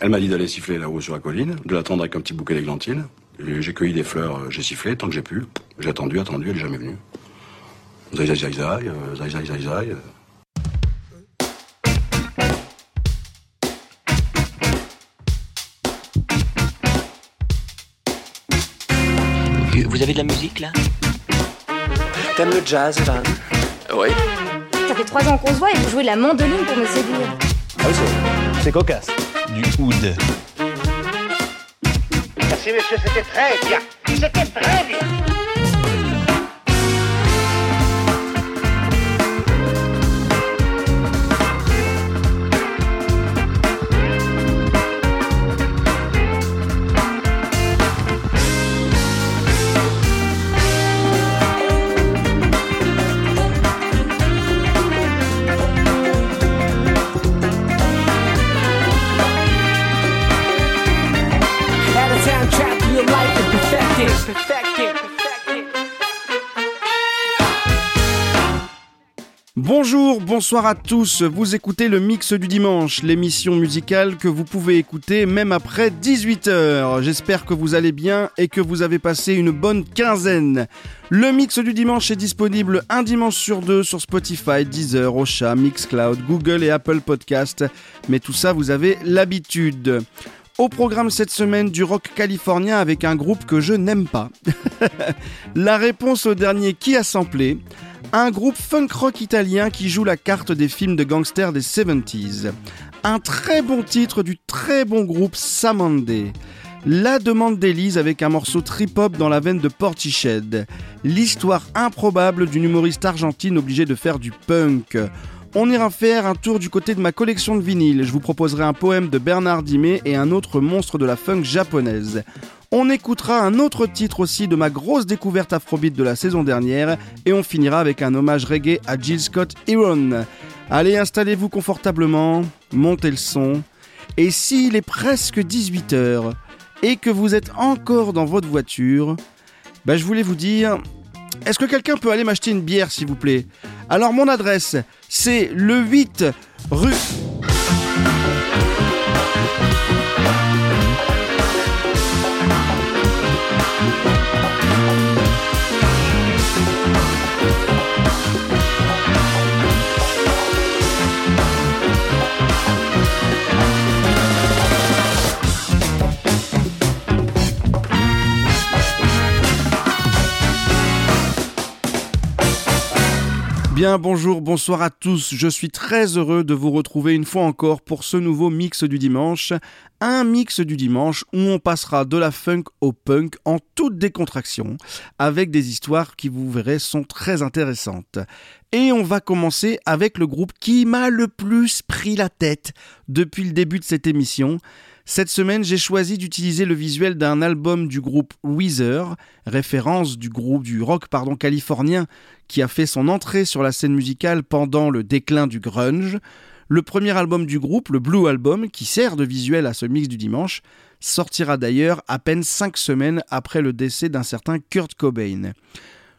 Elle m'a dit d'aller siffler là-haut sur la colline, de l'attendre avec un petit bouquet d'églantines. J'ai cueilli des fleurs, euh, j'ai sifflé tant que j'ai pu. J'ai attendu, attendu, elle est jamais venue. Zai zai zai zai, euh, zai zai zai zai. euh. Vous avez de la musique là? T'aimes le jazz, Evan? Oui. Ça fait trois ans qu'on se voit et vous jouez de la mandoline pour me séduire. Ah oui, c'est cocasse. Du oud. Merci monsieur, c'était très bien. C'était très bien. Bonjour, bonsoir à tous, vous écoutez le Mix du Dimanche, l'émission musicale que vous pouvez écouter même après 18h. J'espère que vous allez bien et que vous avez passé une bonne quinzaine. Le Mix du Dimanche est disponible un dimanche sur deux sur Spotify, Deezer, Ocha, Mixcloud, Google et Apple Podcast. Mais tout ça, vous avez l'habitude. Au programme cette semaine du rock californien avec un groupe que je n'aime pas. La réponse au dernier qui a samplé un groupe funk rock italien qui joue la carte des films de gangsters des 70s. Un très bon titre du très bon groupe Samande. La demande d'Élise avec un morceau trip-hop dans la veine de Portiched. L'histoire improbable d'une humoriste argentine obligée de faire du punk. On ira faire un tour du côté de ma collection de vinyles. Je vous proposerai un poème de Bernard Dimet et un autre monstre de la funk japonaise. On écoutera un autre titre aussi de ma grosse découverte afrobeat de la saison dernière et on finira avec un hommage reggae à Jill Scott Heron. Allez, installez-vous confortablement, montez le son. Et s'il est presque 18h et que vous êtes encore dans votre voiture, bah, je voulais vous dire, est-ce que quelqu'un peut aller m'acheter une bière s'il vous plaît? Alors mon adresse, c'est le 8 rue... Bien bonjour, bonsoir à tous. Je suis très heureux de vous retrouver une fois encore pour ce nouveau mix du dimanche. Un mix du dimanche où on passera de la funk au punk en toute décontraction avec des histoires qui vous verrez sont très intéressantes. Et on va commencer avec le groupe qui m'a le plus pris la tête depuis le début de cette émission. Cette semaine, j'ai choisi d'utiliser le visuel d'un album du groupe Weezer, référence du groupe du rock pardon californien qui a fait son entrée sur la scène musicale pendant le déclin du grunge. Le premier album du groupe, le Blue Album, qui sert de visuel à ce mix du dimanche, sortira d'ailleurs à peine 5 semaines après le décès d'un certain Kurt Cobain.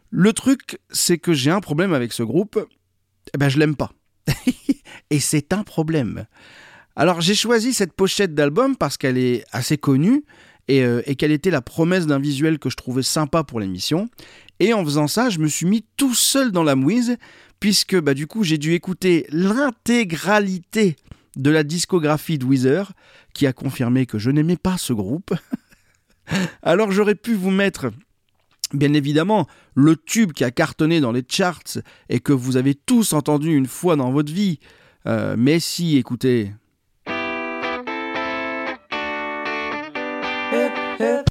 Le truc, c'est que j'ai un problème avec ce groupe, eh ben je l'aime pas. Et c'est un problème. Alors j'ai choisi cette pochette d'album parce qu'elle est assez connue et, euh, et qu'elle était la promesse d'un visuel que je trouvais sympa pour l'émission. Et en faisant ça, je me suis mis tout seul dans la mouise puisque bah, du coup j'ai dû écouter l'intégralité de la discographie de Weezer qui a confirmé que je n'aimais pas ce groupe. Alors j'aurais pu vous mettre Bien évidemment, le tube qui a cartonné dans les charts et que vous avez tous entendu une fois dans votre vie. Euh, mais si, écoutez.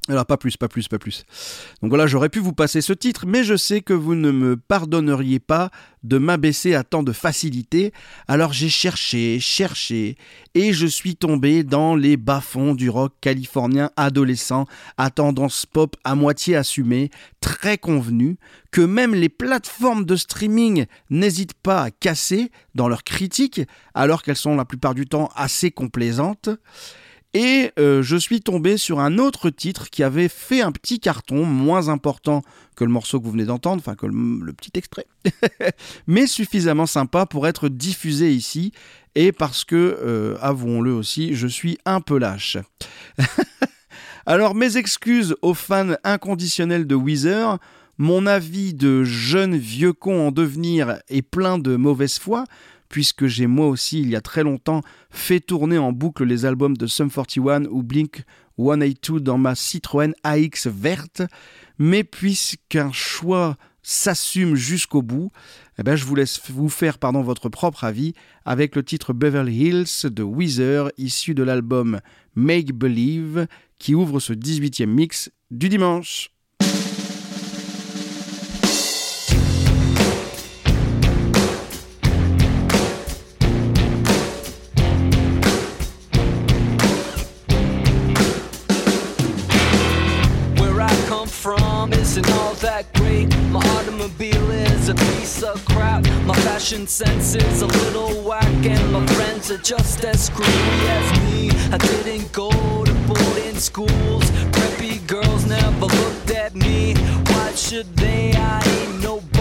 Alors pas plus, pas plus, pas plus. Donc voilà, j'aurais pu vous passer ce titre, mais je sais que vous ne me pardonneriez pas de m'abaisser à tant de facilité. Alors j'ai cherché, cherché, et je suis tombé dans les bas-fonds du rock californien adolescent à tendance pop à moitié assumée, très convenu, que même les plateformes de streaming n'hésitent pas à casser dans leurs critiques, alors qu'elles sont la plupart du temps assez complaisantes. Et euh, je suis tombé sur un autre titre qui avait fait un petit carton, moins important que le morceau que vous venez d'entendre, enfin que le, petit extrait, mais suffisamment sympa pour être diffusé ici, et parce que, euh, avouons-le aussi, je suis un peu lâche. Alors mes excuses aux fans inconditionnels de Weezer, mon avis de jeune vieux con en devenir est plein de mauvaise foi, puisque j'ai moi aussi, il y a très longtemps, fait tourner en boucle les albums de Sum 41 ou Blink 182 dans ma Citroën AX verte, mais puisqu'un choix s'assume jusqu'au bout, eh ben je vous laisse vous faire votre propre avis avec le titre Beverly Hills de Weezer, issu de l'album Make Believe, qui ouvre ce 18e mix du dimanche. That great. My automobile is a piece of crap. My fashion sense is a little whack, and my friends are just as screwy as me. I didn't go to boarding schools. Preppy girls never looked at me. Why should they? I ain't nobody,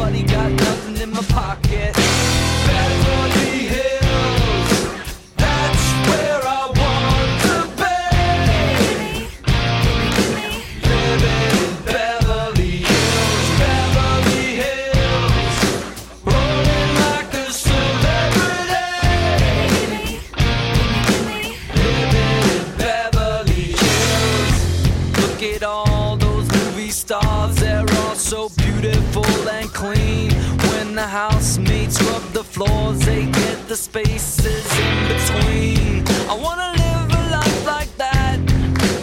floors, they get the spaces in between. I wanna live a life like that.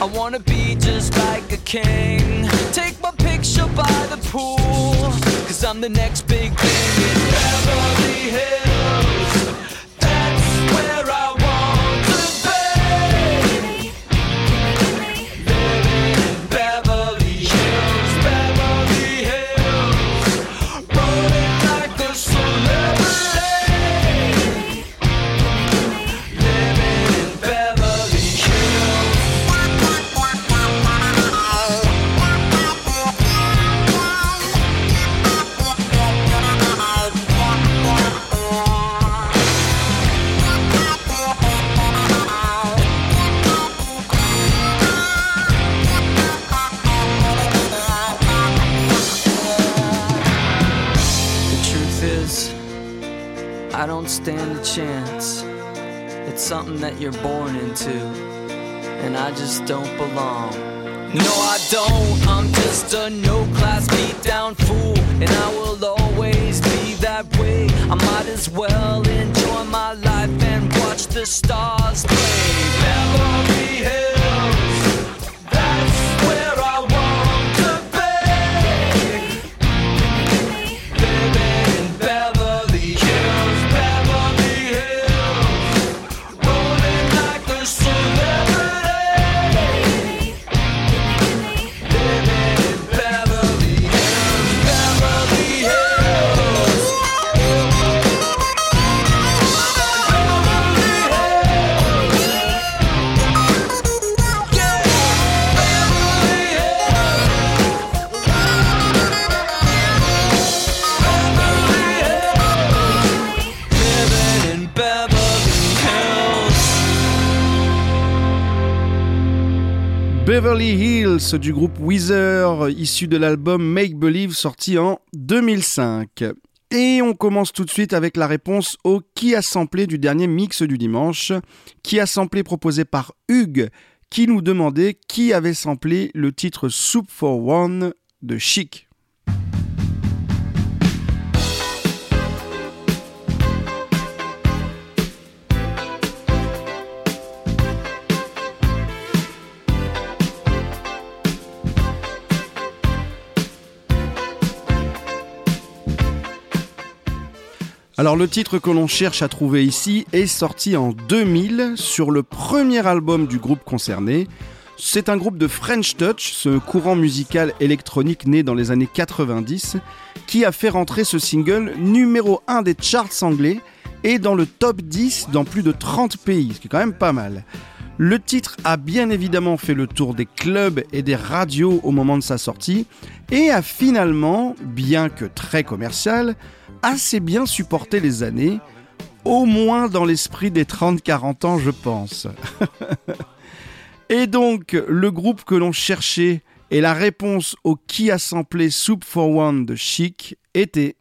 I wanna be just like a king. Take my picture by the pool. Cause I'm the next big thing in Beverly Hills. Stand a chance. It's something that you're born into, and I just don't belong. No, I don't. I'm just a no class beat down fool, and I will always be that way. I might as well enjoy my life and watch the stars play. Beverly Hills, Beverly Hills du groupe Weezer, issu de l'album Make Believe sorti en 2005. Et on commence tout de suite avec la réponse au qui a samplé du dernier mix du dimanche. Qui a samplé proposé par Hugues, qui nous demandait qui avait samplé le titre Soup for One de Chic. Alors le titre que l'on cherche à trouver ici est sorti en 2000 sur le premier album du groupe concerné. C'est un groupe de French Touch, ce courant musical électronique né dans les années 90, qui a fait rentrer ce single numéro 1 des charts anglais et dans le top 10 dans plus de 30 pays, ce qui est quand même pas mal. Le titre a bien évidemment fait le tour des clubs et des radios au moment de sa sortie et a finalement, bien que très commercial, assez bien supporté les années, au moins dans l'esprit des 30-40 ans je pense. et donc le groupe que l'on cherchait et la réponse au qui a samplé Soup for One de Chic était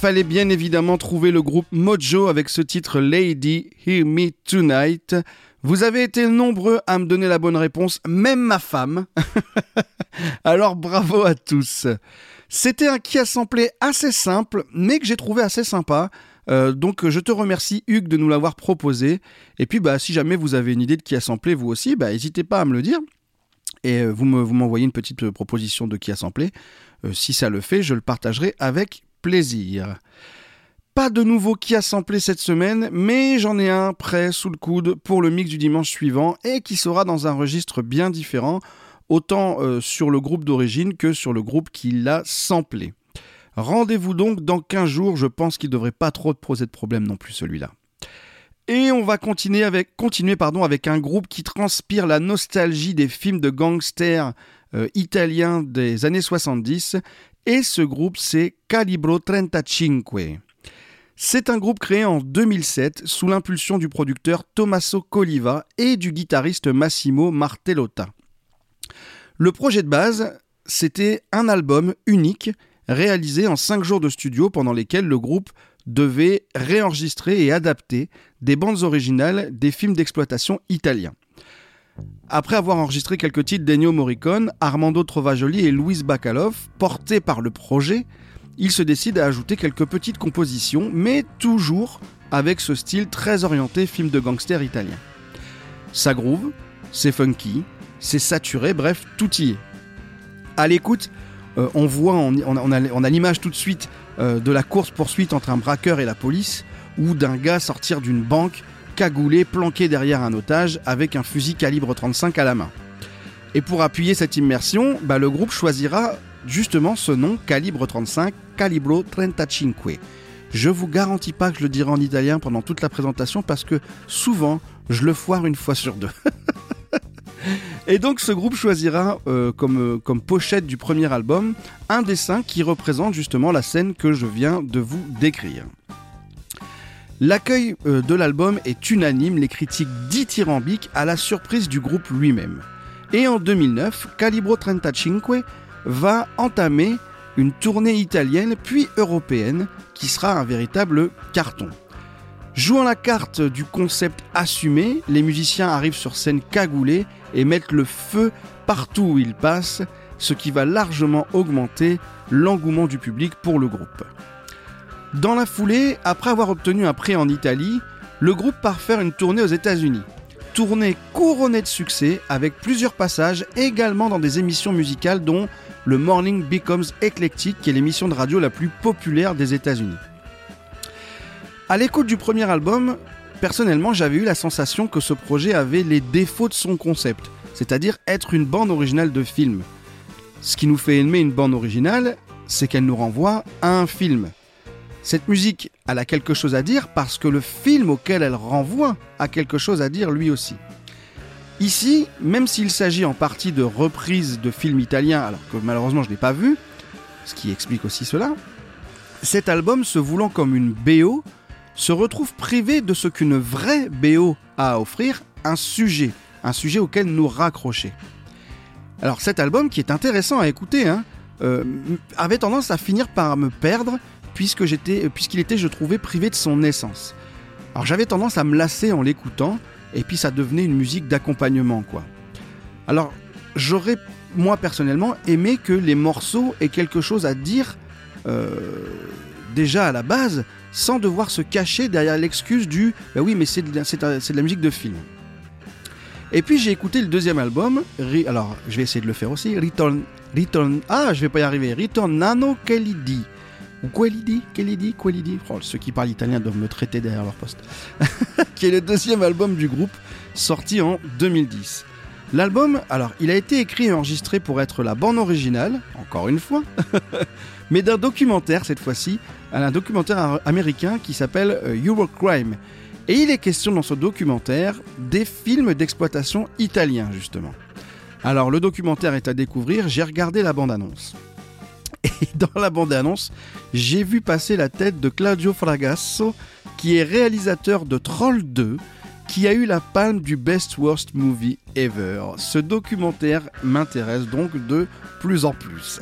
fallait bien évidemment trouver le groupe Mojo avec ce titre Lady Hear Me Tonight. Vous avez été nombreux à me donner la bonne réponse, même ma femme. Alors bravo à tous. C'était un qui a samplé assez simple, mais que j'ai trouvé assez sympa. Euh, donc je te remercie Hugues de nous l'avoir proposé. Et puis bah, si jamais vous avez une idée de qui a samplé vous aussi, bah, n'hésitez pas à me le dire. Et euh, vous m'envoyez une petite euh, proposition de qui a samplé. si ça le fait, je le partagerai avec plaisir. Pas de nouveau qui a samplé cette semaine, mais j'en ai un prêt sous le coude pour le mix du dimanche suivant et qui sera dans un registre bien différent, autant sur le groupe d'origine que sur le groupe qui l'a samplé. Rendez-vous donc dans 15 jours, je pense qu'il ne devrait pas trop poser de problème non plus celui-là. Et on va continuer avec, continuer, avec un groupe qui transpire la nostalgie des films de gangsters euh, italiens des années 70. Et ce groupe, c'est Calibro 35. C'est un groupe créé en 2007 sous l'impulsion du producteur Tommaso Coliva et du guitariste Massimo Martellotta. Le projet de base, c'était un album unique réalisé en 5 jours de studio pendant lesquels le groupe devait réenregistrer et adapter des bandes originales des films d'exploitation italiens. Après avoir enregistré quelques titres d'Ennio Morricone, Armando Trovajoli et Luis Bacalov, portés par le projet, il se décide à ajouter quelques petites compositions, mais toujours avec ce style très orienté film de gangster italien. Ça groove, c'est funky, c'est saturé, bref, tout y est. À l'écoute, euh, on voit, on, a, l'image tout de suite euh, de la course-poursuite entre un braqueur et la police, ou d'un gars sortir d'une banque, cagoulé, planqué derrière un otage, avec un fusil calibre 35 à la main. Et pour appuyer cette immersion, bah, le groupe choisira justement ce nom, calibre 35, calibro 35. Je vous garantis pas que je le dirai en italien pendant toute la présentation parce que souvent je le foire une fois sur deux. Et donc ce groupe choisira euh, euh, comme pochette du premier album un dessin qui représente justement la scène que je viens de vous décrire. L'accueil euh, de l'album est unanime, les critiques dithyrambiques à la surprise du groupe lui-même. Et en 2009, Calibro 35 va entamer une tournée italienne puis européenne qui sera un véritable carton. Jouant la carte du concept assumé, les musiciens arrivent sur scène cagoulés et mettent le feu partout où ils passent, ce qui va largement augmenter l'engouement du public pour le groupe. Dans la foulée, après avoir obtenu un prêt en Italie, le groupe part faire une tournée aux États-Unis. Tournée couronnée de succès avec plusieurs passages également dans des émissions musicales dont le Morning Becomes Eclectic qui est l'émission de radio la plus populaire des États-Unis. À l'écoute du premier album, personnellement, j'avais eu la sensation que ce projet avait les défauts de son concept, c'est-à-dire être une bande originale de film. Ce qui nous fait aimer une bande originale, c'est qu'elle nous renvoie à un film. Cette musique, elle a quelque chose à dire parce que le film auquel elle renvoie a quelque chose à dire lui aussi. Ici, même s'il s'agit en partie de reprises de films italiens, alors que malheureusement je ne l'ai pas vu, ce qui explique aussi cela, cet album se voulant comme une BO, se retrouve privé de ce qu'une vraie BO a à offrir, un sujet, un sujet auquel nous raccrocher. Alors cet album, qui est intéressant à écouter, hein, euh, avait tendance à finir par me perdre puisque j'étais, puisqu'il était, je trouvais, privé de son essence. Alors j'avais tendance à me lasser en l'écoutant, et puis ça devenait une musique d'accompagnement, quoi. Alors j'aurais, moi personnellement, aimé que les morceaux aient quelque chose à dire euh, déjà à la base, sans devoir se cacher derrière l'excuse du bah oui, mais c'est de, de, la musique de film. Et puis j'ai écouté le deuxième album, alors je vais essayer de le faire aussi, Return, Return, ah je vais pas y arriver, Return Nano Kelidi, ou Quelidi, Quelidi, oh, ceux qui parlent italien doivent me traiter derrière leur poste, qui est le deuxième album du groupe, sorti en 2010. L'album, alors, il a été écrit et enregistré pour être la bande originale, encore une fois, mais d'un documentaire cette fois-ci, un documentaire américain qui s'appelle euh, Eurocrime. Et il est question dans ce documentaire des films d'exploitation italiens, justement. Alors, le documentaire est à découvrir, j'ai regardé la bande-annonce. Et dans la bande-annonce, j'ai vu passer la tête de Claudio Fragasso, qui est réalisateur de Troll 2, qui a eu la palme du Best Worst Movie Ever. Ce documentaire m'intéresse donc de plus en plus.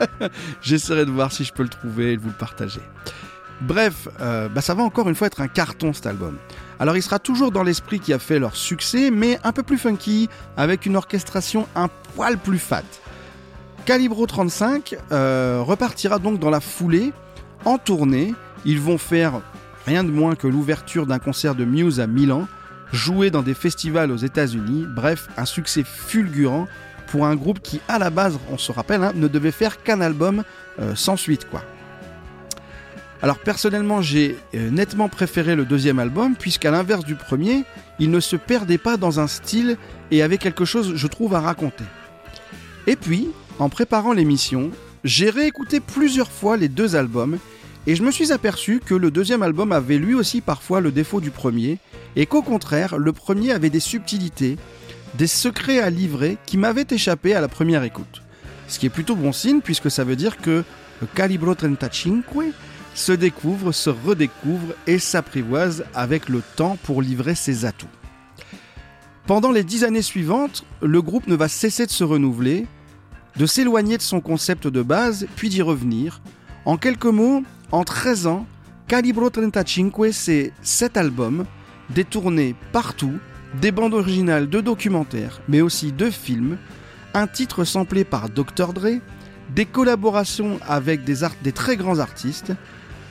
J'essaierai de voir si je peux le trouver et de vous le partager. Bref, euh, bah, ça va encore une fois être un carton cet album. Alors il sera toujours dans l'esprit qui a fait leur succès, mais un peu plus funky, avec une orchestration un poil plus fat. Calibro 35 euh, repartira donc dans la foulée, en tournée. Ils vont faire rien de moins que l'ouverture d'un concert de Muse à Milan, jouer dans des festivals aux États-Unis. Bref, un succès fulgurant pour un groupe qui, à la base, on se rappelle, hein, ne devait faire qu'un album euh, sans suite. Alors personnellement, j'ai euh, nettement préféré le deuxième album, puisqu'à l'inverse du premier, il ne se perdait pas dans un style et avait quelque chose, je trouve, à raconter. Et puis, en préparant l'émission, j'ai réécouté plusieurs fois les deux albums et je me suis aperçu que le deuxième album avait lui aussi parfois le défaut du premier et qu'au contraire, le premier avait des subtilités, des secrets à livrer qui m'avaient échappé à la première écoute. Ce qui est plutôt bon signe puisque ça veut dire que Calibro 35 se découvre, se redécouvre et s'apprivoise avec le temps pour livrer ses atouts. Pendant les dix années suivantes, le groupe ne va cesser de se renouveler, de s'éloigner de son concept de base, puis d'y revenir. En quelques mots, en 13 ans, Calibro 35, c'est 7 albums, des tournées partout, des bandes originales de documentaires, mais aussi de films, un titre samplé par Dr. Dre, des collaborations avec des, très grands artistes,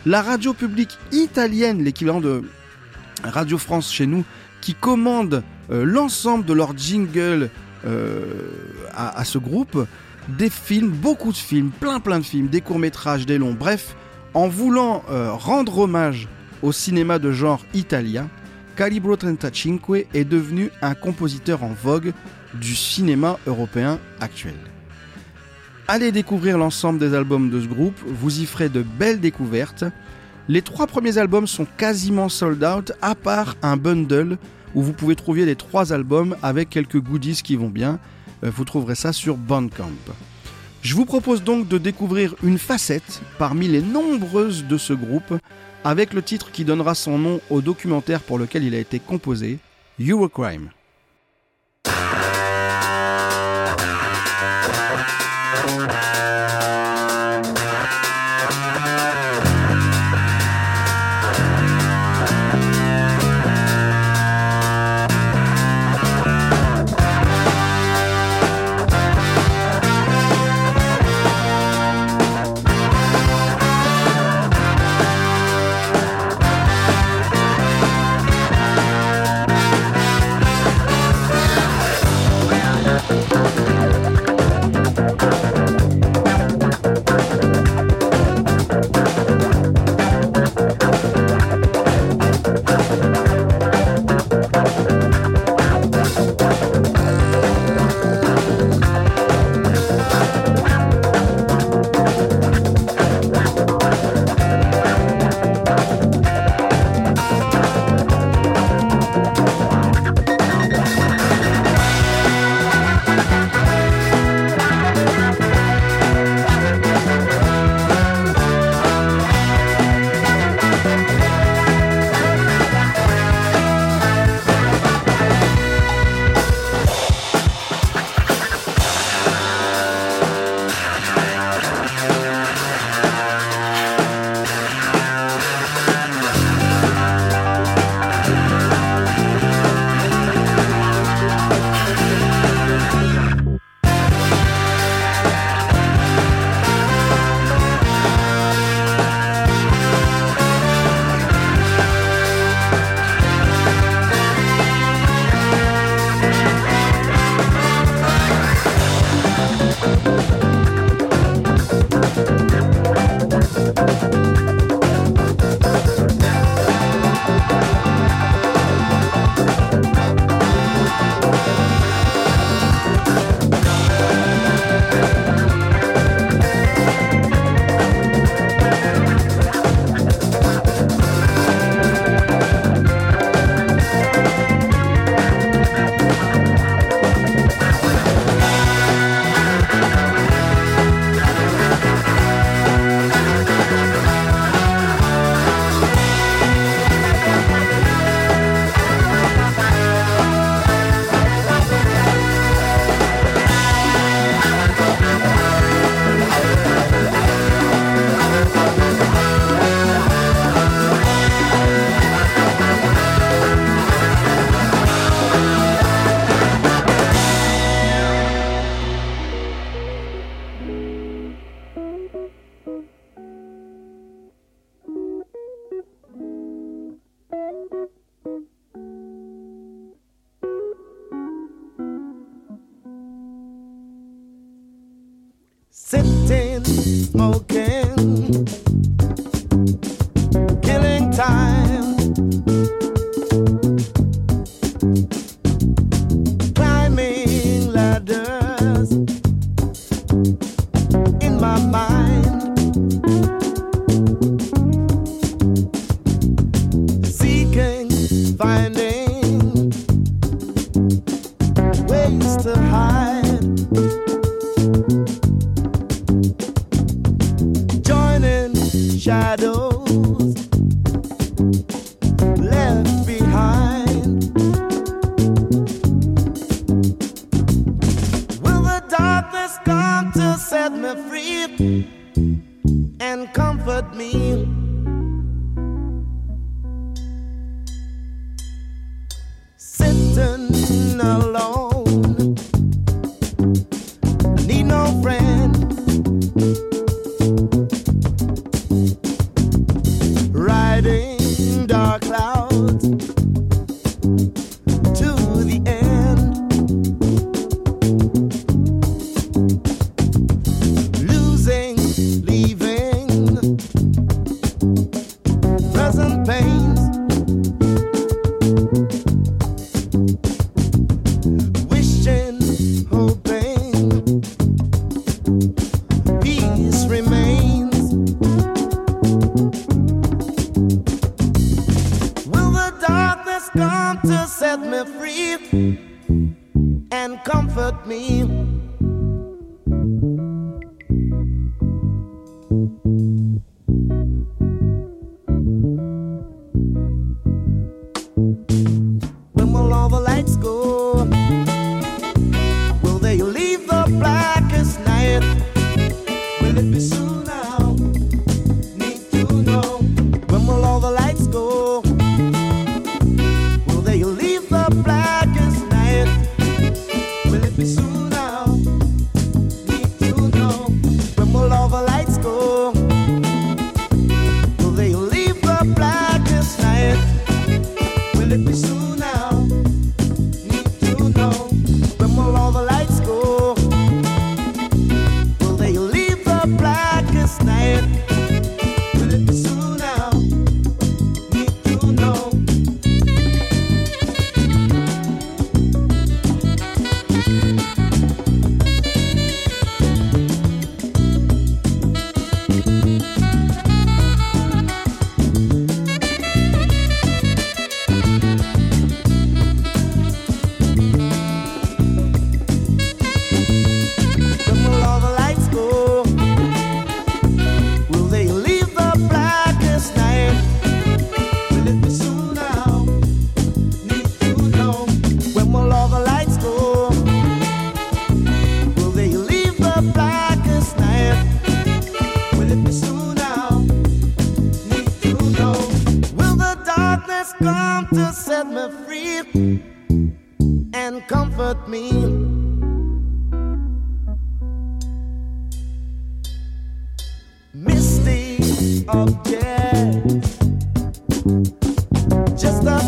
la radio publique italienne, l'équivalent de Radio France chez nous, qui commande euh, l'ensemble de leurs jingles euh, à, ce groupe, des films, beaucoup de films, plein plein de films, des courts-métrages, des longs, bref, en voulant euh, rendre hommage au cinéma de genre italien, Calibro 35 est devenu un compositeur en vogue du cinéma européen actuel. Allez découvrir l'ensemble des albums de ce groupe, vous y ferez de belles découvertes. Les trois premiers albums sont quasiment sold out, à part un bundle où vous pouvez trouver les trois albums avec quelques goodies qui vont bien. Euh, vous trouverez ça sur Bandcamp. Je vous propose donc de découvrir une facette parmi les nombreuses de ce groupe avec le titre qui donnera son nom au documentaire pour lequel il a été composé, Eurocrime.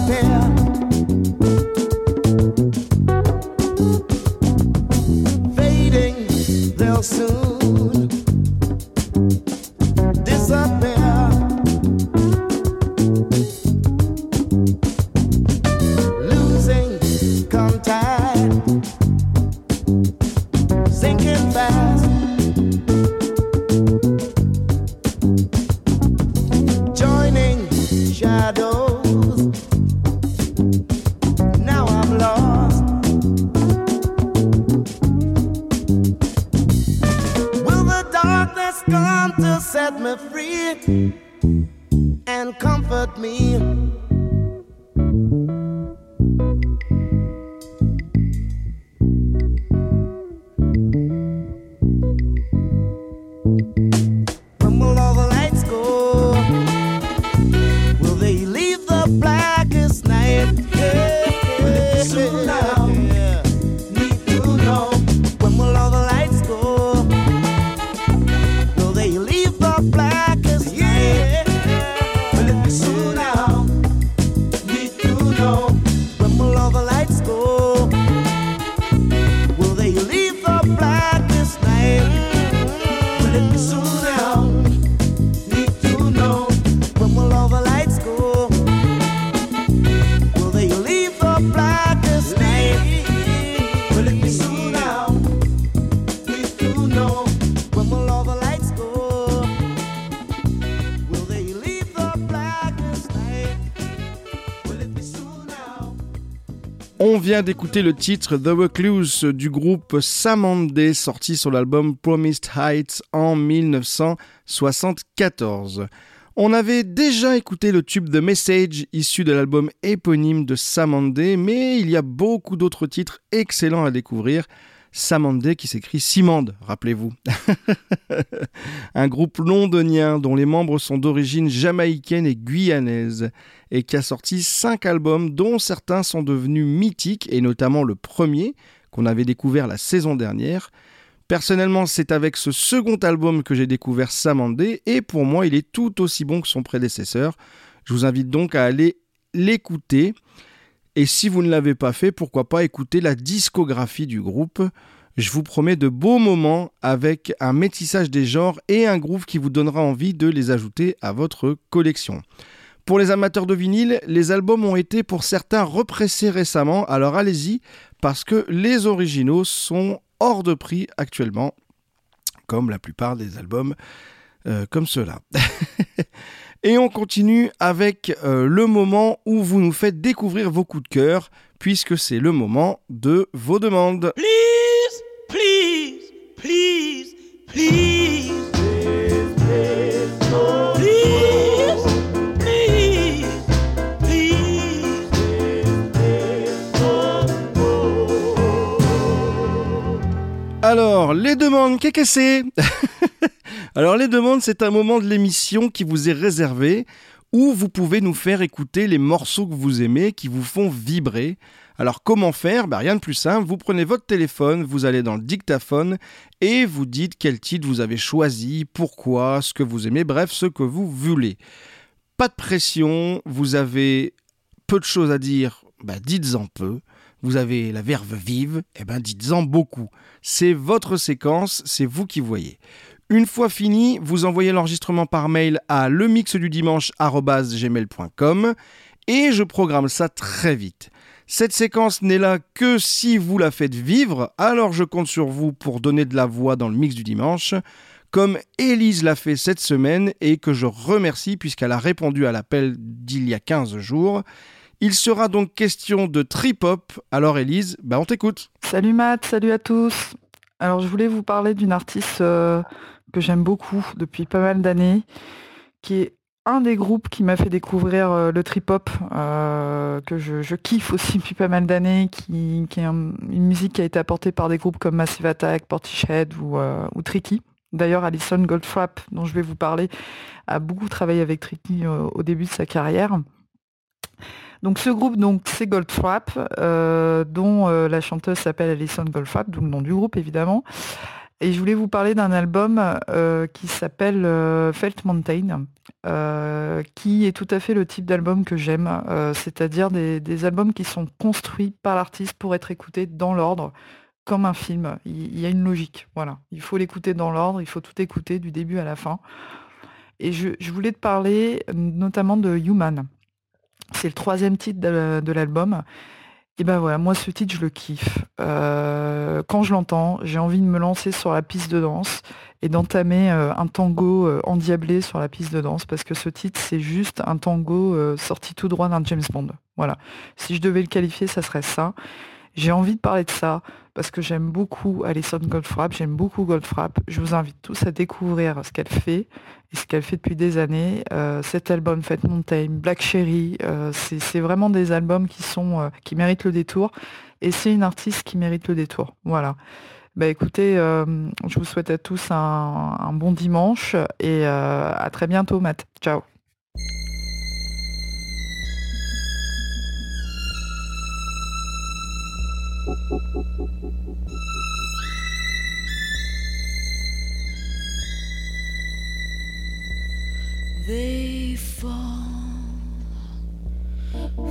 despair. D'écouter le titre The Recluse du groupe Samandé sorti sur l'album Promised Heights en 1974. On avait déjà écouté le tube The Message issu de l'album éponyme de Samandé, mais il y a beaucoup d'autres titres excellents à découvrir. Samandé qui s'écrit Simande, rappelez-vous. un groupe londonien dont les membres sont d'origine jamaïcaine et guyanaise et qui a sorti cinq albums dont certains sont devenus mythiques et notamment le premier qu'on avait découvert la saison dernière. Personnellement, c'est avec ce second album que j'ai découvert Samandé et pour moi, il est tout aussi bon que son prédécesseur. Je vous invite donc à aller l'écouter. Et si vous ne l'avez pas fait, pourquoi pas écouter la discographie du groupe. Je vous promets de beaux moments avec un métissage des genres et un groove qui vous donnera envie de les ajouter à votre collection. Pour les amateurs de vinyle, les albums ont été pour certains repressés récemment, alors allez-y, parce que les originaux sont hors de prix actuellement, comme la plupart des albums euh, comme cela. Et on continue avec euh, le moment où vous nous faites découvrir vos coups de cœur, puisque c'est le moment de vos demandes. Please, please, please, please. Alors, les demandes, qu'est-ce que c'est Alors, les demandes, c'est un moment de l'émission qui vous est réservé où vous pouvez nous faire écouter les morceaux que vous aimez, qui vous font vibrer. Alors comment faire? Ben, Rien de plus simple, vous prenez votre téléphone, vous allez dans le dictaphone et vous dites quel titre vous avez choisi, pourquoi, ce que vous aimez, bref, ce que vous voulez. Pas de pression, vous avez peu de choses à dire, ben, dites-en peu. Vous avez la verve vive, eh ben dites-en beaucoup. C'est votre séquence, c'est vous qui voyez. Une fois fini, vous envoyez l'enregistrement par mail à lemixdudimanche.gmail.com et je programme ça très vite. Cette séquence n'est là que si vous la faites vivre, alors je compte sur vous pour donner de la voix dans le mix du dimanche, comme Élise l'a fait cette semaine et que je remercie puisqu'elle a répondu à l'appel d'il y a 15 jours. Il sera donc question de trip-hop. Alors Elise, bah on t'écoute. Salut Matt, salut à tous. Alors je voulais vous parler d'une artiste euh, que j'aime beaucoup depuis pas mal d'années, qui est un des groupes qui m'a fait découvrir euh, le trip-hop, euh, que je, kiffe aussi depuis pas mal d'années, qui, est une musique qui a été apportée par des groupes comme Massive Attack, Portishead ou, ou Tricky. D'ailleurs, Alison Goldfrapp, dont je vais vous parler, a beaucoup travaillé avec Tricky au début de sa carrière. Donc ce groupe, c'est Goldfrapp, euh, dont euh, la chanteuse s'appelle Alison Goldfrapp, d'où le nom du groupe évidemment. Et je voulais vous parler d'un album euh, qui s'appelle Felt Mountain, qui est tout à fait le type d'album que j'aime, c'est-à-dire des, albums qui sont construits par l'artiste pour être écoutés dans l'ordre, comme un film. Il, y a une logique, voilà. Il faut l'écouter dans l'ordre, il faut tout écouter du début à la fin. Et je, je voulais te parler notamment de Human. C'est le troisième titre de, l'album. Et ben voilà, moi ce titre je le kiffe. Euh, quand je l'entends, j'ai envie de me lancer sur la piste de danse et d'entamer euh, un tango euh, endiablé sur la piste de danse parce que ce titre c'est juste un tango sorti tout droit d'un James Bond. Voilà. Si je devais le qualifier, ça serait ça. J'ai envie de parler de ça parce que j'aime beaucoup Alison Goldfrapp, j'aime beaucoup Goldfrapp. Je vous invite tous à découvrir ce qu'elle fait et ce qu'elle fait depuis des années. Euh, cet album, Fête Mountain, Black Cherry, euh, c'est vraiment des albums qui, sont, euh, qui méritent le détour et c'est une artiste qui mérite le détour. Voilà. Bah écoutez, je vous souhaite à tous un bon dimanche et à très bientôt, Matt. Ciao. They fall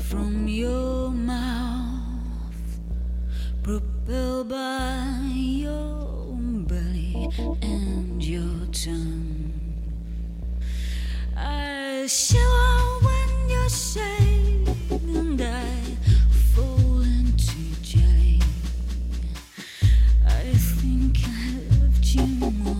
from your mouth, propelled by your belly and your tongue. I shiver when you say, and I fall into jelly. I think I loved you more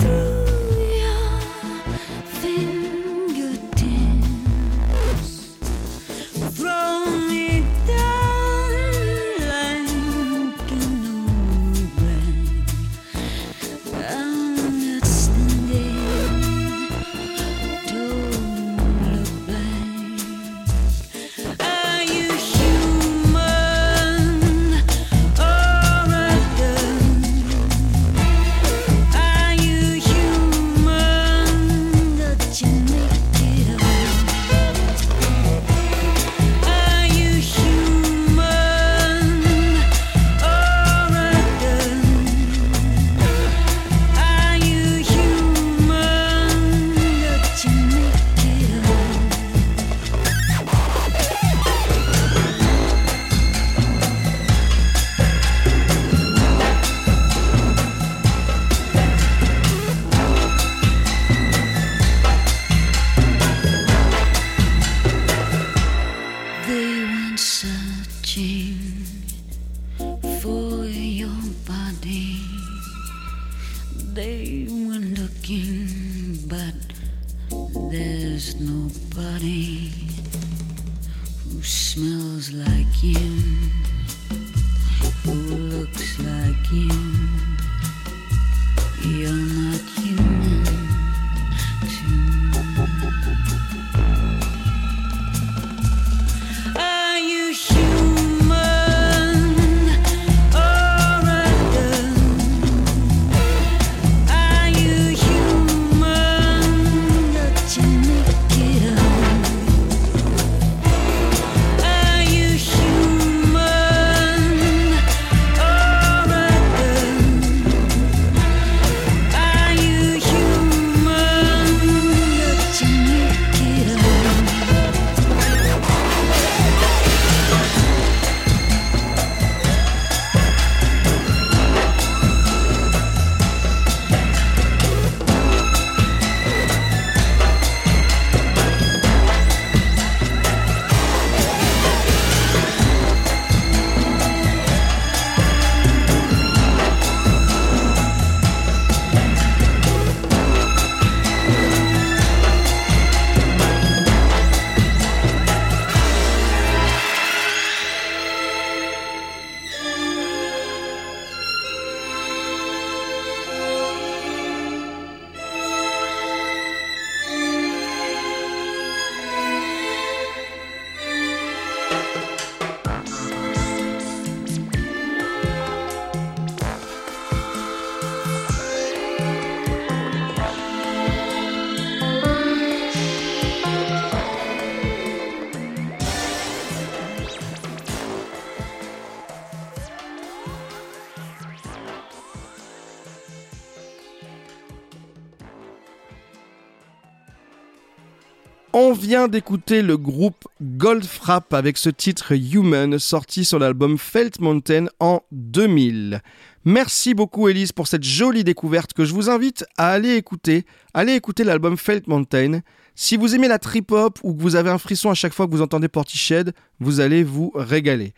d'écouter le groupe Goldfrapp avec ce titre Human sorti sur l'album Felt Mountain en 2000. Merci beaucoup Elise pour cette jolie découverte que je vous invite à aller écouter. Allez écouter l'album Felt Mountain. Si vous aimez la trip-hop ou que vous avez un frisson à chaque fois que vous entendez Portiched, vous allez vous régaler.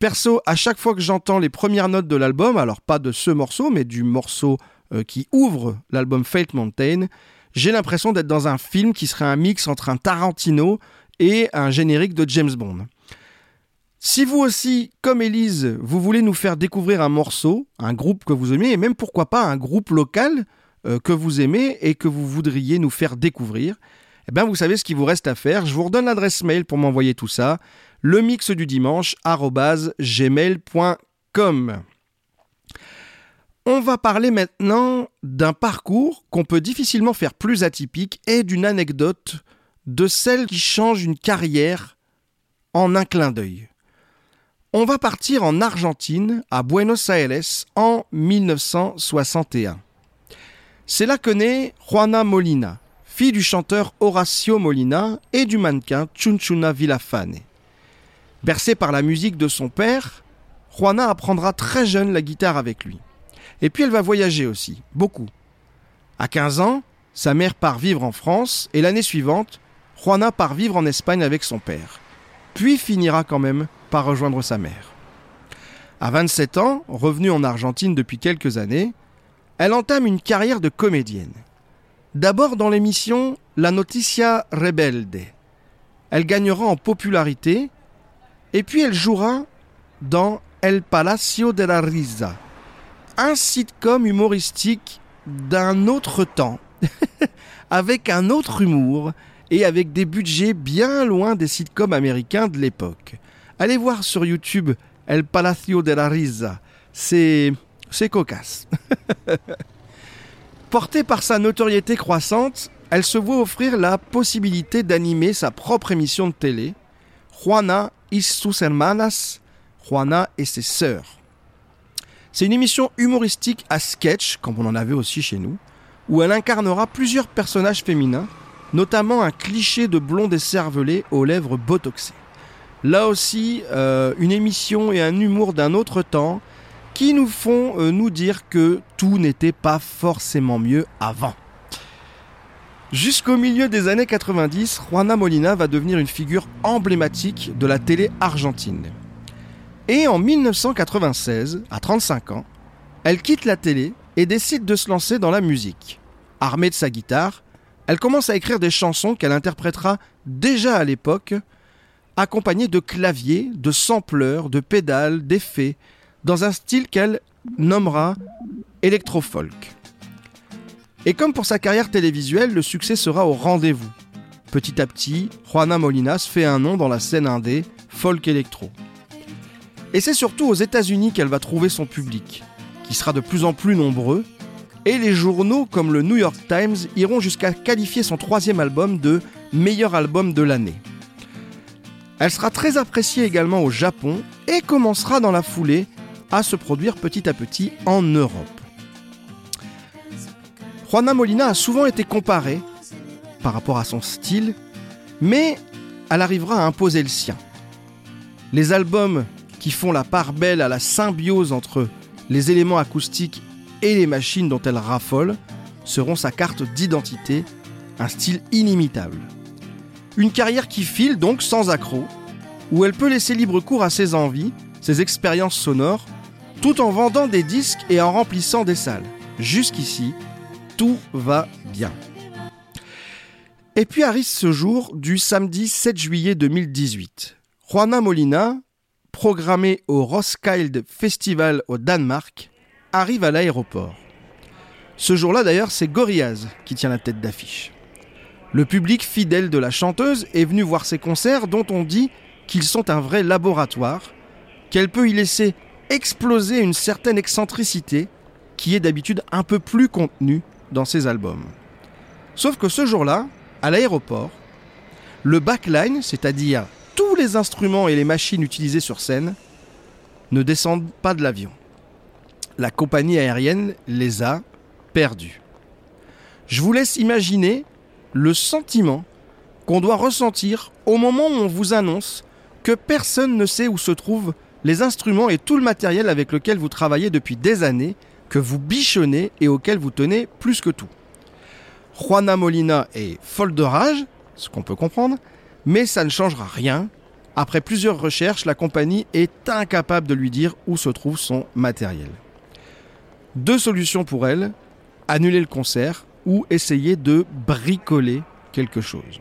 Perso, à chaque fois que j'entends les premières notes de l'album, alors pas de ce morceau, mais du morceau euh, qui ouvre l'album Fate Mountain, j'ai l'impression d'être dans un film qui serait un mix entre un Tarantino et un générique de James Bond. Si vous aussi, comme Elise, vous voulez nous faire découvrir un morceau, un groupe que vous aimez, et même pourquoi pas un groupe local euh, que vous aimez et que vous voudriez nous faire découvrir, eh bien vous savez ce qu'il vous reste à faire. Je vous redonne l'adresse mail pour m'envoyer tout ça. Le mix du dimanche. On va parler maintenant d'un parcours qu'on peut difficilement faire plus atypique et d'une anecdote de celle qui change une carrière en un clin d'œil. On va partir en Argentine, à Buenos Aires, en 1961. C'est là que naît Juana Molina, fille du chanteur Horacio Molina et du mannequin Chunchuna Villafane. Bercée par la musique de son père, Juana apprendra très jeune la guitare avec lui. Et puis elle va voyager aussi, beaucoup. À 15 ans, sa mère part vivre en France et l'année suivante, Juana part vivre en Espagne avec son père. Puis finira quand même par rejoindre sa mère. À 27 ans, revenue en Argentine depuis quelques années, elle entame une carrière de comédienne. D'abord dans l'émission La Noticia Rebelde. Elle gagnera en popularité et puis elle jouera dans El Palacio de la Risa, un sitcom humoristique d'un autre temps, avec un autre humour et avec des budgets bien loin des sitcoms américains de l'époque. Allez voir sur YouTube El Palacio de la Risa, c'est cocasse. Portée par sa notoriété croissante, elle se voit offrir la possibilité d'animer sa propre émission de télé, Juana y sus hermanas, Juana et ses sœurs. C'est une émission humoristique à sketch, comme on en avait aussi chez nous, où elle incarnera plusieurs personnages féminins, notamment un cliché de blonde cervelée aux lèvres botoxées. Là aussi, euh, une émission et un humour d'un autre temps qui nous font euh, nous dire que tout n'était pas forcément mieux avant. Jusqu'au milieu des années 90, Juana Molina va devenir une figure emblématique de la télé argentine. Et en 1996, à 35 ans, elle quitte la télé et décide de se lancer dans la musique. Armée de sa guitare, elle commence à écrire des chansons qu'elle interprétera déjà à l'époque, accompagnées de claviers, de sampleurs, de pédales, d'effets, dans un style qu'elle nommera électro-folk. Et comme pour sa carrière télévisuelle, le succès sera au rendez-vous. Petit à petit, Juana Molina se fait un nom dans la scène indé, folk électro. Et c'est surtout aux États-Unis qu'elle va trouver son public, qui sera de plus en plus nombreux, et les journaux comme le New York Times iront jusqu'à qualifier son troisième album de meilleur album de l'année. Elle sera très appréciée également au Japon et commencera dans la foulée à se produire petit à petit en Europe. Juana Molina a souvent été comparée par rapport à son style, mais elle arrivera à imposer le sien. Les albums qui font la part belle à la symbiose entre les éléments acoustiques et les machines dont elle raffole seront sa carte d'identité, un style inimitable. Une carrière qui file donc sans accroc, où elle peut laisser libre cours à ses envies, ses expériences sonores, tout en vendant des disques et en remplissant des salles. Jusqu'ici, tout va bien. Et puis arrive ce jour du samedi 7 juillet 2018. Juana Molina, programmée au Roskilde Festival au Danemark, arrive à l'aéroport. Ce jour-là d'ailleurs, c'est Gorillaz qui tient la tête d'affiche. Le public fidèle de la chanteuse est venu voir ses concerts dont on dit qu'ils sont un vrai laboratoire, qu'elle peut y laisser exploser une certaine excentricité qui est d'habitude un peu plus contenue dans ses albums. Sauf que ce jour-là, à l'aéroport, le backline, c'est-à-dire tous les instruments et les machines utilisées sur scène, ne descendent pas de l'avion. La compagnie aérienne les a perdus. Je vous laisse imaginer le sentiment qu'on doit ressentir au moment où on vous annonce que personne ne sait où se trouvent les instruments et tout le matériel avec lequel vous travaillez depuis des années, que vous bichonnez et auquel vous tenez plus que tout. Juana Molina est folle de rage, ce qu'on peut comprendre, mais ça ne changera rien. Après plusieurs recherches, la compagnie est incapable de lui dire où se trouve son matériel. Deux solutions pour elle, annuler le concert ou essayer de bricoler quelque chose.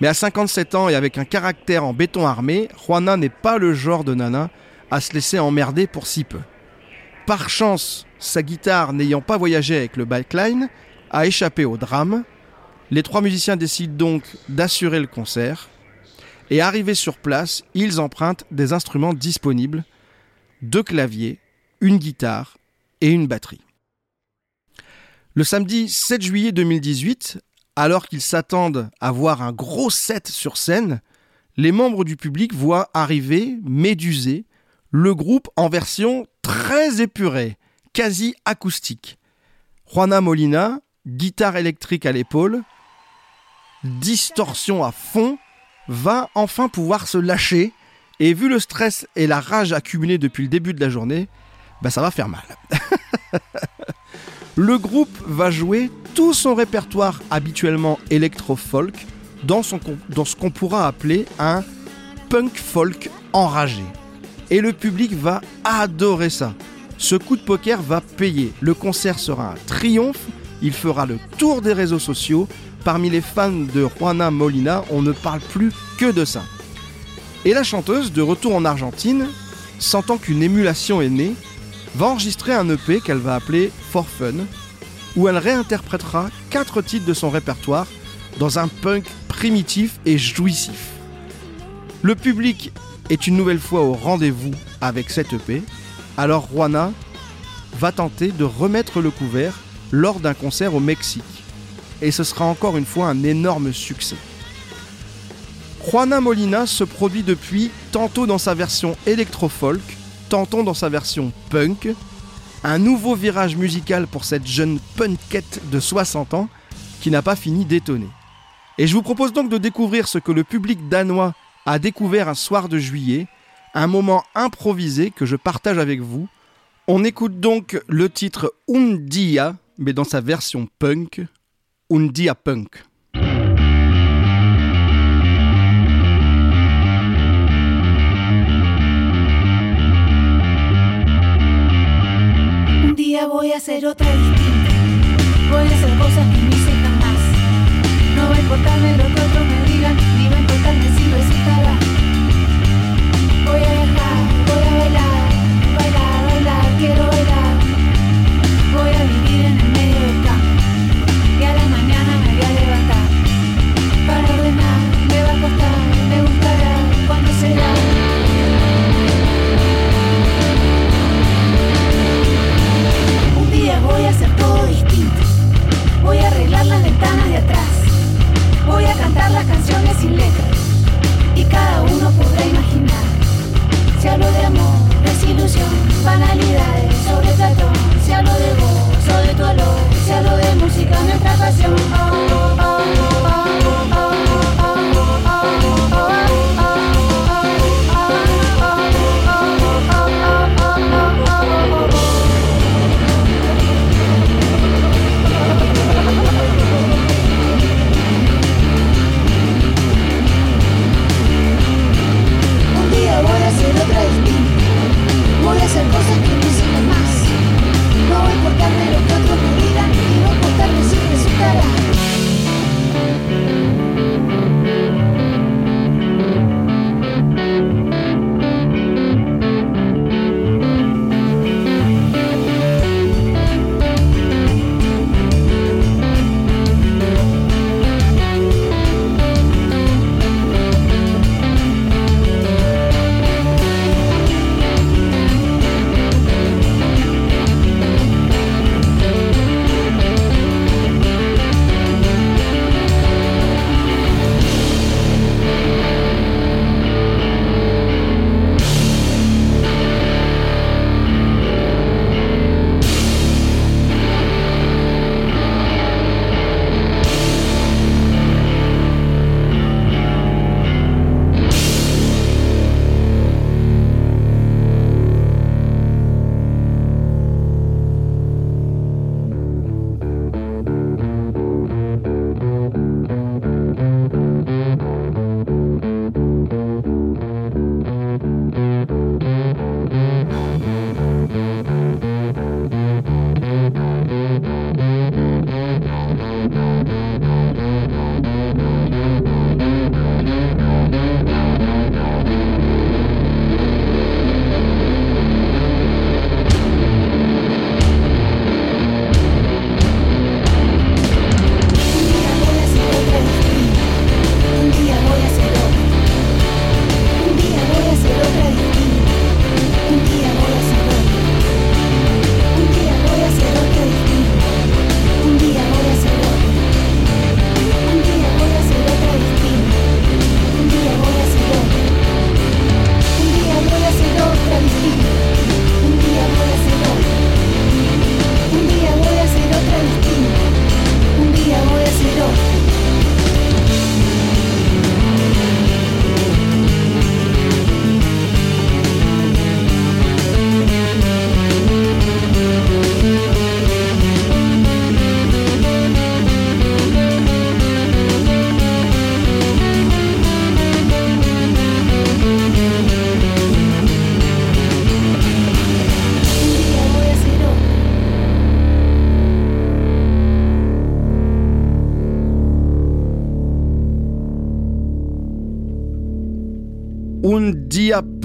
Mais à 57 ans et avec un caractère en béton armé, Juana n'est pas le genre de nana à se laisser emmerder pour si peu. Par chance, sa guitare n'ayant pas voyagé avec le backline, a échappé au drame. Les trois musiciens décident donc d'assurer le concert. Et arrivés sur place, ils empruntent des instruments disponibles, deux claviers, une guitare et une batterie. Le samedi 7 juillet 2018, alors qu'ils s'attendent à voir un gros set sur scène, les membres du public voient arriver, médusé, le groupe en version très épurée, quasi acoustique. Juana Molina, guitare électrique à l'épaule, distorsion à fond, va enfin pouvoir se lâcher. Et vu le stress et la rage accumulés depuis le début de la journée, bah ça va faire mal. le groupe va jouer tout son répertoire habituellement électro-folk dans, son, dans ce qu'on pourra appeler un punk folk enragé. Et le public va adorer ça. Ce coup de poker va payer. Le concert sera un triomphe. Il fera le tour des réseaux sociaux. Parmi les fans de Juana Molina, on ne parle plus que de ça. Et la chanteuse, de retour en Argentine, sentant qu'une émulation est née, va enregistrer un EP qu'elle va appeler For Fun, où elle réinterprétera quatre titres de son répertoire dans un punk primitif et jouissif. Le public est une nouvelle fois au rendez-vous avec cette EP, alors Juana va tenter de remettre le couvert lors d'un concert au Mexique. Et ce sera encore une fois un énorme succès. Juana Molina se produit depuis tantôt dans sa version électro-folk, tantôt dans sa version punk. Un nouveau virage musical pour cette jeune punkette de 60 ans qui n'a pas fini d'étonner. Et je vous propose donc de découvrir ce que le public danois a découvert un soir de juillet, un moment improvisé que je partage avec vous. On écoute donc le titre Undia, mais dans sa version punk, Undia Punk. Un día voy a hacer otra distinta. Voy a hacer cosas que no hice jamás. No va a importarme lo que otros me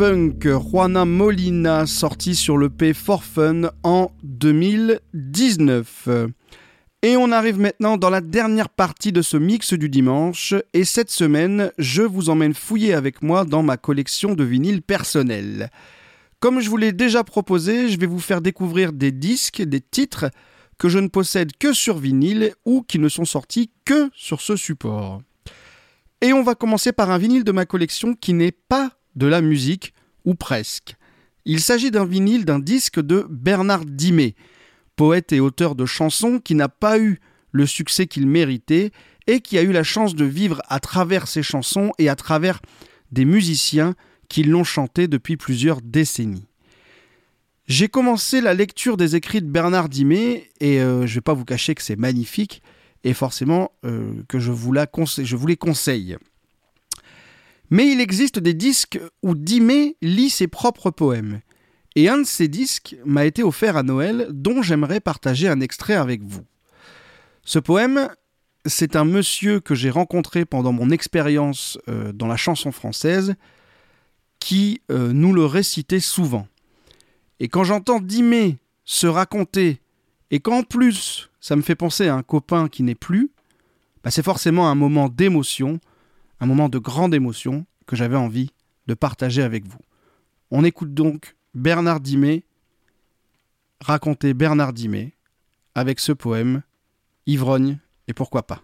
Punk, Juana Molina, sorti sur le P For Fun en 2019. Et on arrive maintenant dans la dernière partie de ce mix du dimanche. Et cette semaine, je vous emmène fouiller avec moi dans ma collection de vinyles personnels. Comme je vous l'ai déjà proposé, je vais vous faire découvrir des disques, des titres que je ne possède que sur vinyle ou qui ne sont sortis que sur ce support. Et on va commencer par un vinyle de ma collection qui n'est pas de la musique, ou presque. Il s'agit d'un vinyle d'un disque de Bernard Dimet, poète et auteur de chansons qui n'a pas eu le succès qu'il méritait et qui a eu la chance de vivre à travers ses chansons et à travers des musiciens qui l'ont chanté depuis plusieurs décennies. J'ai commencé la lecture des écrits de Bernard Dimet et euh, je ne vais pas vous cacher que c'est magnifique et forcément euh, que je vous, la je vous les conseille. Mais il existe des disques où Dimet lit ses propres poèmes. Et un de ces disques m'a été offert à Noël dont j'aimerais partager un extrait avec vous. Ce poème, c'est un monsieur que j'ai rencontré pendant mon expérience euh, dans la chanson française qui euh, nous le récitait souvent. Et quand j'entends Dimet se raconter, et qu'en plus ça me fait penser à un copain qui n'est plus, bah c'est forcément un moment d'émotion, un moment de grande émotion que j'avais envie de partager avec vous. On écoute donc Bernard Dimet raconter Bernard Dimet avec ce poème Ivrogne et pourquoi pas.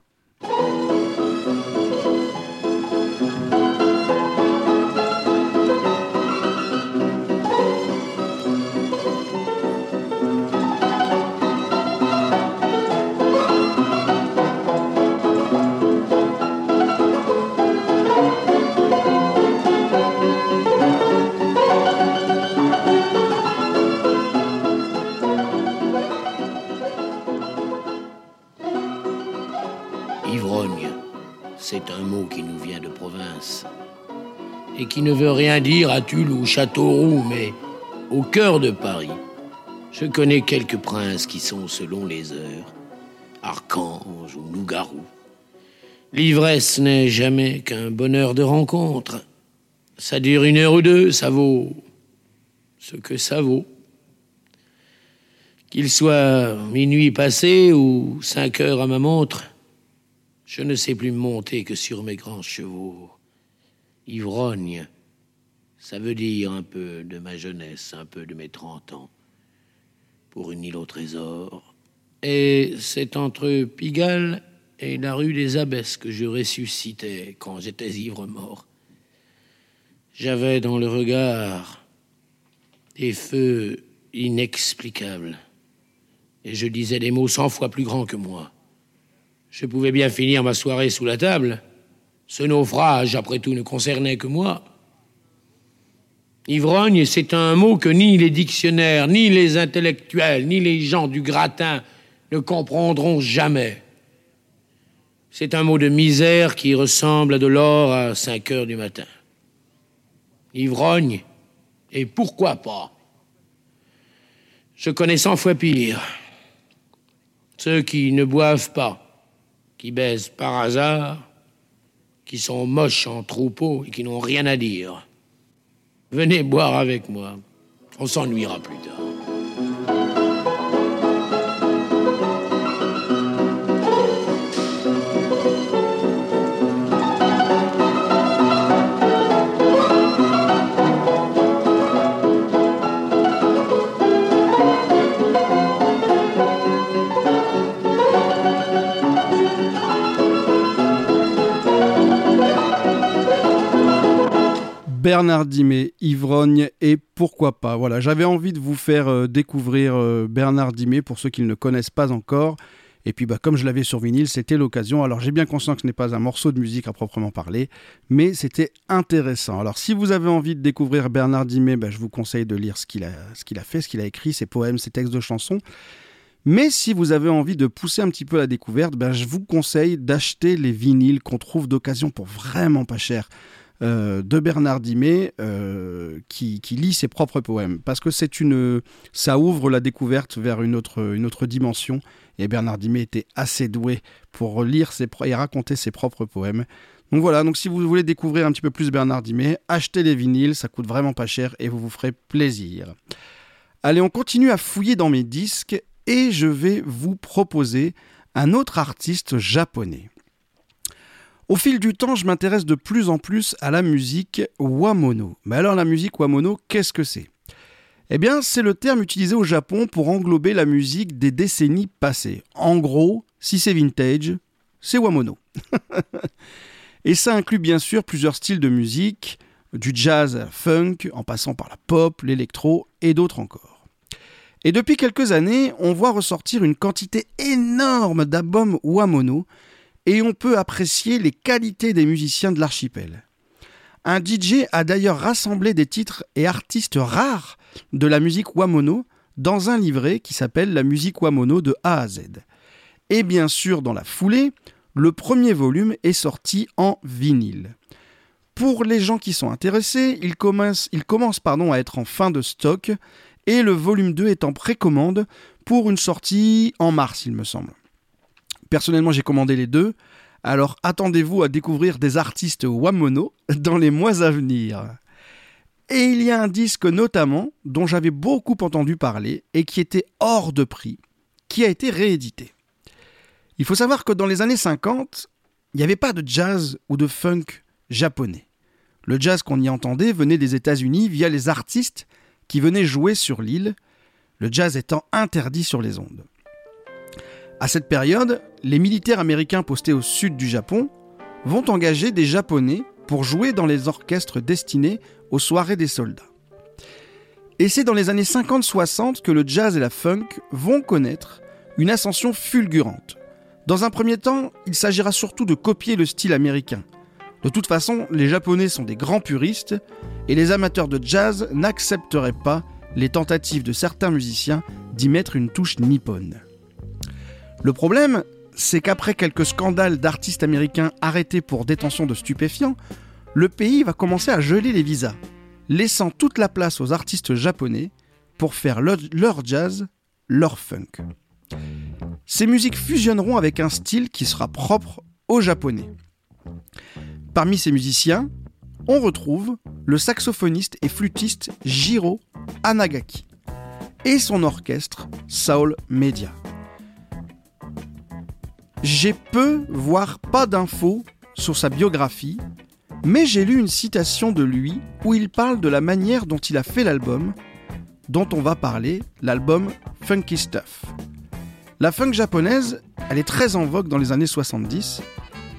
Qui ne veut rien dire à Tulle ou Châteauroux, mais au cœur de Paris. Je connais quelques princes qui sont, selon les heures, archanges ou loups-garous. L'ivresse n'est jamais qu'un bonheur de rencontre. Ça dure une heure ou deux, ça vaut ce que ça vaut. Qu'il soit minuit passé ou cinq heures à ma montre, je ne sais plus monter que sur mes grands chevaux. Ivrogne, ça veut dire un peu de ma jeunesse, un peu de mes trente ans, pour une île au trésor. Et c'est entre Pigalle et la rue des Abbesses que je ressuscitais quand j'étais ivre-mort. J'avais dans le regard des feux inexplicables, et je disais des mots cent fois plus grands que moi. Je pouvais bien finir ma soirée sous la table. Ce naufrage, après tout, ne concernait que moi. Ivrogne, c'est un mot que ni les dictionnaires, ni les intellectuels, ni les gens du gratin ne comprendront jamais. C'est un mot de misère qui ressemble à de l'or à 5 heures du matin. Ivrogne, et pourquoi pas? Je connais cent fois pire. Ceux qui ne boivent pas, qui baisent par hasard, qui sont moches en troupeau et qui n'ont rien à dire. Venez boire avec moi, on s'ennuiera plus tard. Bernard Dimet, Ivrogne et pourquoi pas. Voilà, j'avais envie de vous faire euh, découvrir euh, Bernard Dimet pour ceux qui ne le connaissent pas encore. Et puis, bah, comme je l'avais sur vinyle, c'était l'occasion. Alors, j'ai bien conscience que ce n'est pas un morceau de musique à proprement parler, mais c'était intéressant. Alors, si vous avez envie de découvrir Bernard Dimet, bah, je vous conseille de lire ce qu'il a, fait, ce qu'il a écrit, ses poèmes, ses textes de chansons. Mais si vous avez envie de pousser un petit peu la découverte, bah, je vous conseille d'acheter les vinyles qu'on trouve d'occasion pour vraiment pas cher. Euh, de Bernard Dimet euh, qui, lit ses propres poèmes. Parce que c'est une, ça ouvre la découverte vers une autre, une autre dimension. Et Bernard Dimet était assez doué pour lire ses, et raconter ses propres poèmes. Donc voilà, donc si vous voulez découvrir un petit peu plus Bernard Dimet, achetez les vinyles, ça coûte vraiment pas cher et vous vous ferez plaisir. Allez, on continue à fouiller dans mes disques et je vais vous proposer un autre artiste japonais. Au fil du temps, je m'intéresse de plus en plus à la musique wamono. Mais alors la musique wamono, qu'est-ce que c'est? Eh bien, c'est le terme utilisé au Japon pour englober la musique des décennies passées. En gros, si c'est vintage, c'est wamono. Et ça inclut bien sûr plusieurs styles de musique, du jazz funk, en passant par la pop, l'électro et d'autres encore. Et depuis quelques années, on voit ressortir une quantité énorme d'albums wamono et on peut apprécier les qualités des musiciens de l'archipel. Un DJ a d'ailleurs rassemblé des titres et artistes rares de la musique wamono dans un livret qui s'appelle La musique wamono de A à Z. Et bien sûr, dans la foulée, le premier volume est sorti en vinyle. Pour les gens qui sont intéressés, il commence, il commence à être en fin de stock et le volume 2 est en précommande pour une sortie en mars, il me semble. Personnellement, j'ai commandé les deux, alors attendez-vous à découvrir des artistes Wamono dans les mois à venir. Et il y a un disque notamment dont j'avais beaucoup entendu parler et qui était hors de prix, qui a été réédité. Il faut savoir que dans les années 50, il n'y avait pas de jazz ou de funk japonais. Le jazz qu'on y entendait venait des États-Unis via les artistes qui venaient jouer sur l'île, le jazz étant interdit sur les ondes. À cette période, les militaires américains postés au sud du Japon vont engager des Japonais pour jouer dans les orchestres destinés aux soirées des soldats. Et c'est dans les années 50-60 que le jazz et la funk vont connaître une ascension fulgurante. Dans un premier temps, il s'agira surtout de copier le style américain. De toute façon, les Japonais sont des grands puristes et les amateurs de jazz n'accepteraient pas les tentatives de certains musiciens d'y mettre une touche nippone. Le problème, c'est qu'après quelques scandales d'artistes américains arrêtés pour détention de stupéfiants, le pays va commencer à geler les visas, laissant toute la place aux artistes japonais pour faire leur, jazz, leur funk. Ces musiques fusionneront avec un style qui sera propre aux japonais. Parmi ces musiciens, on retrouve le saxophoniste et flûtiste Jiro Anagaki et son orchestre Soul Media. J'ai peu, voire pas d'infos sur sa biographie, mais j'ai lu une citation de lui où il parle de la manière dont il a fait l'album, dont on va parler, l'album Funky Stuff. La funk japonaise, elle est très en vogue dans les années 70,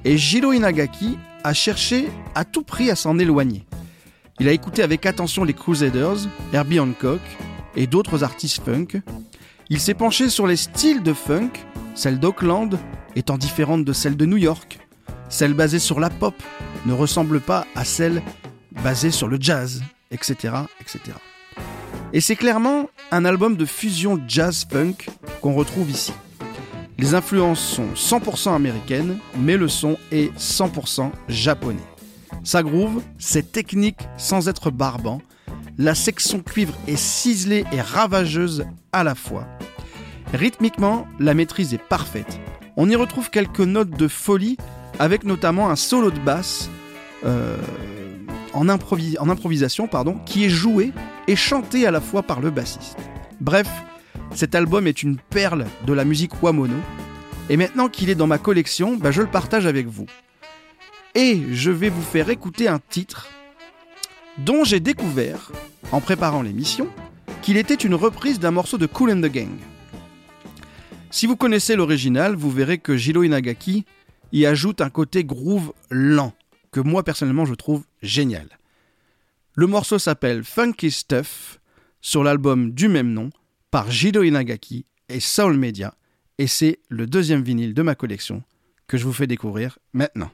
et Jiro Inagaki a cherché à tout prix à s'en éloigner. Il a écouté avec attention les Crusaders, Herbie Hancock et d'autres artistes funk. Il s'est penché sur les styles de funk, celle d'Auckland étant différente de celle de New York. Celle basée sur la pop ne ressemble pas à celle basée sur le jazz, etc. etc. Et c'est clairement un album de fusion jazz-funk qu'on retrouve ici. Les influences sont 100% américaines, mais le son est 100% japonais. Sa groove, c'est technique sans être barbant. La section cuivre est ciselée et ravageuse à la fois. Rythmiquement, la maîtrise est parfaite. On y retrouve quelques notes de folie, avec notamment un solo de basse euh, en, improvis- en improvisation qui est joué et chanté à la fois par le bassiste. Bref, cet album est une perle de la musique Wamono, et maintenant qu'il est dans ma collection, bah, je le partage avec vous. Et je vais vous faire écouter un titre dont j'ai découvert, en préparant l'émission, qu'il était une reprise d'un morceau de Cool and the Gang. Si vous connaissez l'original, vous verrez que Jiro Inagaki y ajoute un côté groove lent, que moi personnellement je trouve génial. Le morceau s'appelle Funky Stuff, sur l'album du même nom, par Jiro Inagaki et Soul Media, et c'est le deuxième vinyle de ma collection que je vous fais découvrir maintenant.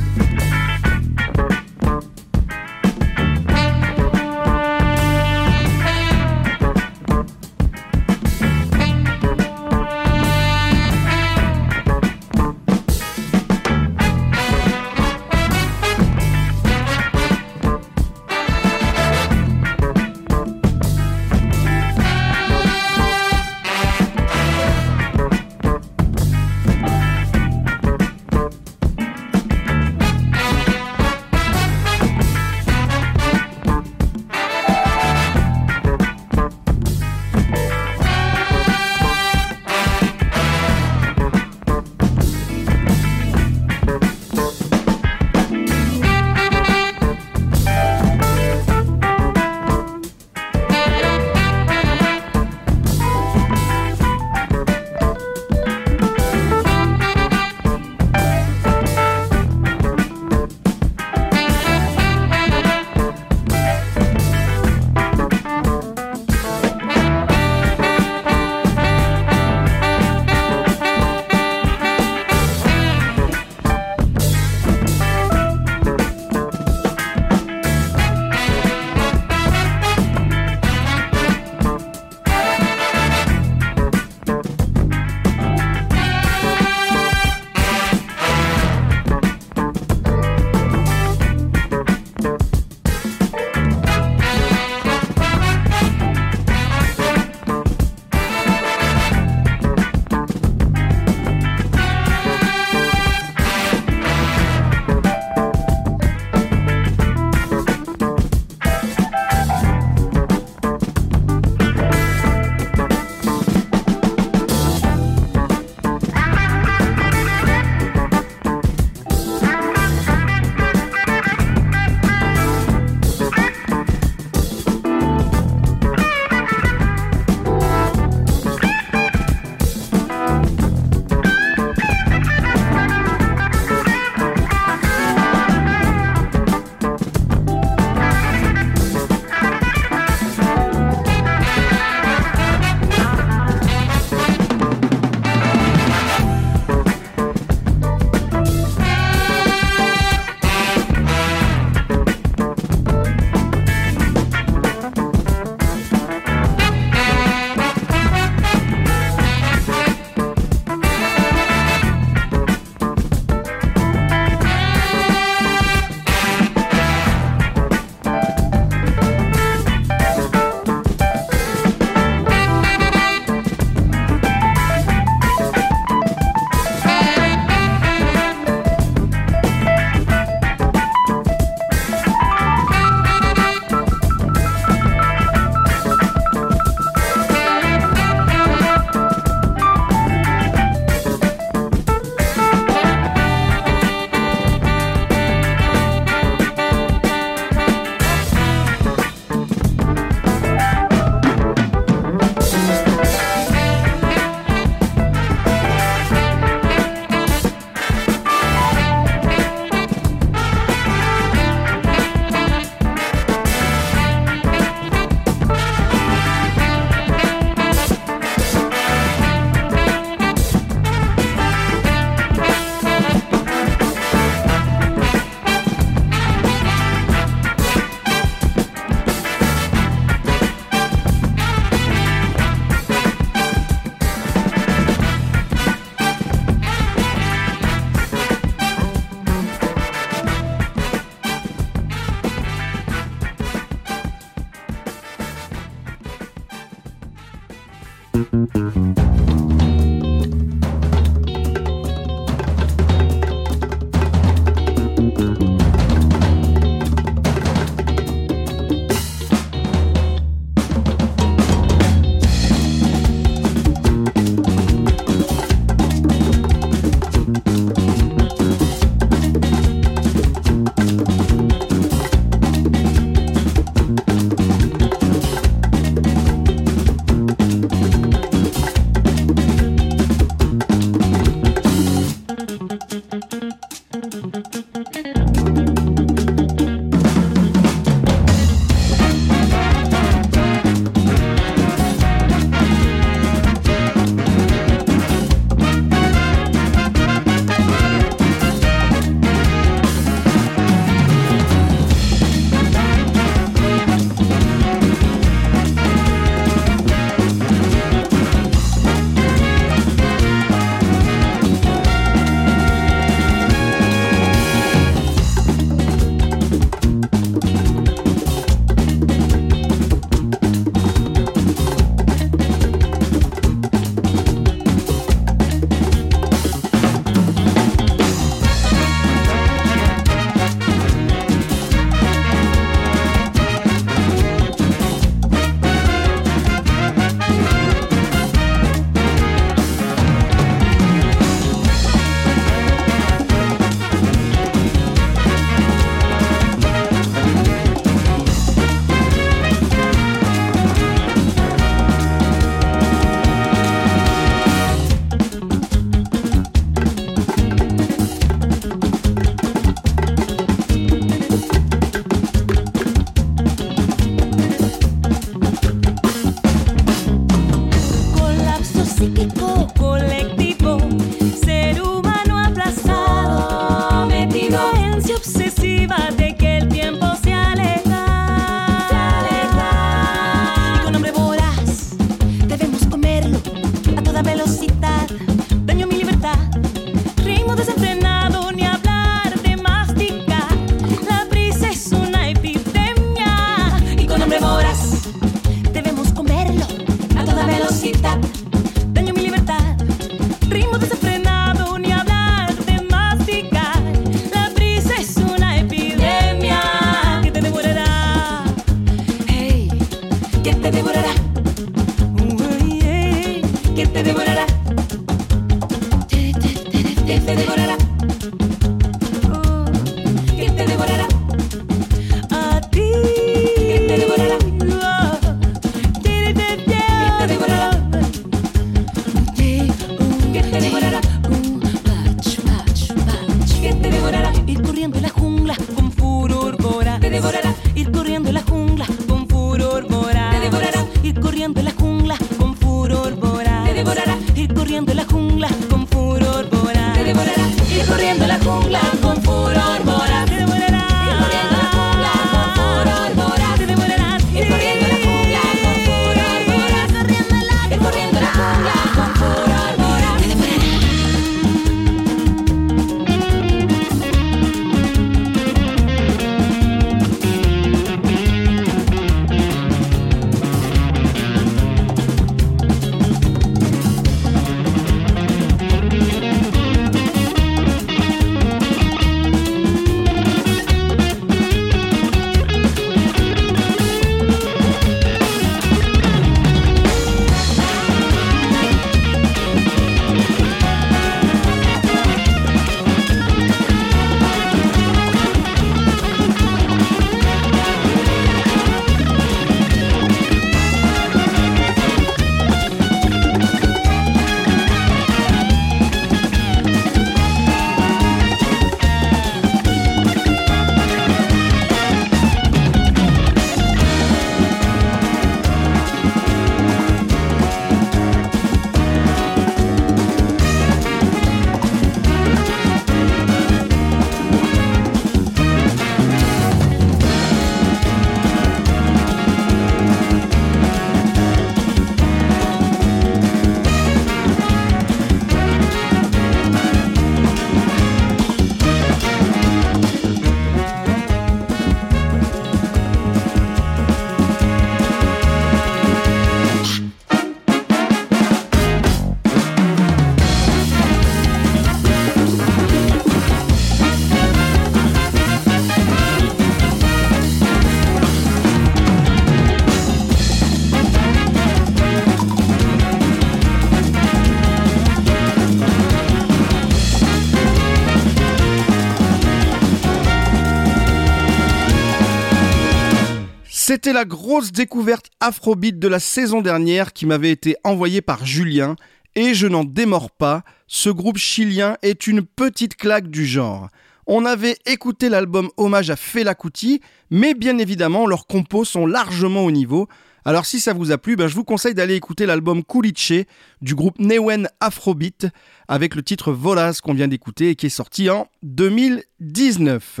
C'était la grosse découverte afrobeat de la saison dernière qui m'avait été envoyée par Julien et je n'en démords pas, ce groupe chilien est une petite claque du genre. On avait écouté l'album hommage à Fela Kuti, mais bien évidemment leurs compos sont largement au niveau. Alors si ça vous a plu, ben, je vous conseille d'aller écouter l'album Kuliche du groupe Newen Afrobeat avec le titre Volas qu'on vient d'écouter et qui est sorti en 2019.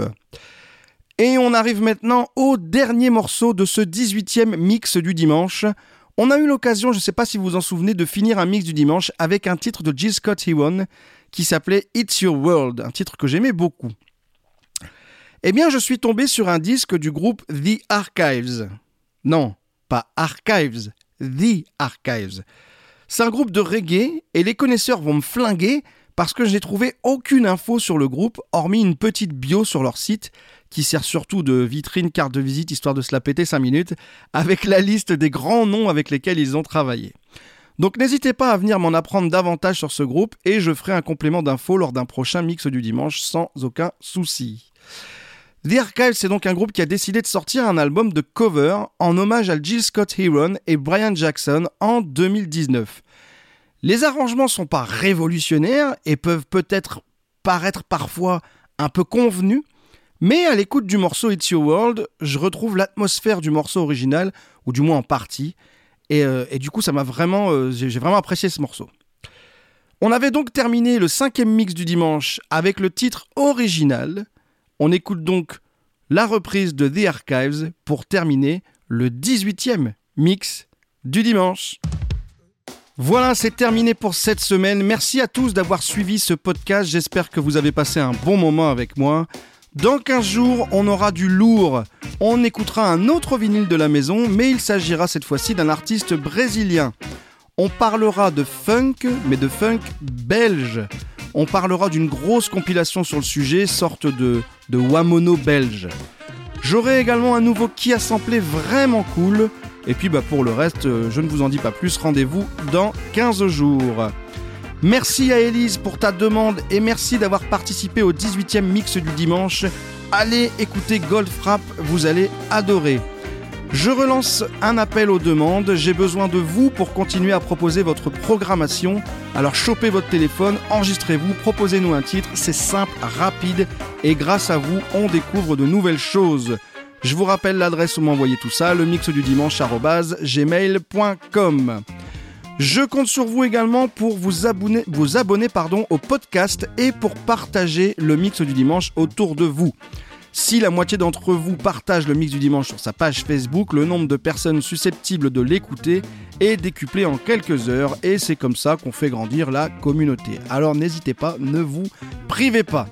Et on arrive maintenant au dernier morceau de ce 18e mix du dimanche. On a eu l'occasion, je ne sais pas si vous vous en souvenez, de finir un mix du dimanche avec un titre de Jill Scott Heron qui s'appelait It's Your World, un titre que j'aimais beaucoup. Eh bien, je suis tombé sur un disque du groupe The Archives. Non, pas Archives, The Archives. C'est un groupe de reggae et les connaisseurs vont me flinguer parce que je n'ai trouvé aucune info sur le groupe, hormis une petite bio sur leur site qui sert surtout de vitrine carte de visite histoire de se la péter 5 minutes, avec la liste des grands noms avec lesquels ils ont travaillé. Donc n'hésitez pas à venir m'en apprendre davantage sur ce groupe et je ferai un complément d'infos lors d'un prochain mix du dimanche sans aucun souci. The Archive, c'est donc un groupe qui a décidé de sortir un album de cover en hommage à Jill Scott Heron et Brian Jackson en 2019. Les arrangements sont pas révolutionnaires et peuvent peut-être paraître parfois un peu convenus, mais à l'écoute du morceau It's Your World, je retrouve l'atmosphère du morceau original, ou du moins en partie, et, euh, du coup ça m'a vraiment, euh, j'ai vraiment apprécié ce morceau. On avait donc terminé le cinquième mix du dimanche avec le titre original. On écoute donc la reprise de The Archives pour terminer le 18e mix du dimanche. Voilà, c'est terminé pour cette semaine. Merci à tous d'avoir suivi ce podcast. J'espère que vous avez passé un bon moment avec moi. Dans 15 jours, on aura du lourd. On écoutera un autre vinyle de la maison, mais il s'agira cette fois-ci d'un artiste brésilien. On parlera de funk, mais de funk belge. On parlera d'une grosse compilation sur le sujet, sorte de, de Wamono belge. J'aurai également un nouveau qui a samplé vraiment cool. Et puis bah, pour le reste, euh, je ne vous en dis pas plus, rendez-vous dans 15 jours. Merci à Elise pour ta demande et merci d'avoir participé au 18e mix du dimanche. Allez écouter Goldfrapp, vous allez adorer. Je relance un appel aux demandes. J'ai besoin de vous pour continuer à proposer votre programmation. Alors chopez votre téléphone, enregistrez-vous, proposez-nous un titre. C'est simple, rapide et grâce à vous, on découvre de nouvelles choses. Je vous rappelle l'adresse où m'envoyer tout ça, le mix du dimanche gmail.com. Je compte sur vous également pour vous abonner, au podcast et pour partager le mix du dimanche autour de vous. Si la moitié d'entre vous partage le mix du dimanche sur sa page Facebook, le nombre de personnes susceptibles de l'écouter est décuplé en quelques heures et c'est comme ça qu'on fait grandir la communauté. Alors n'hésitez pas, ne vous privez pas.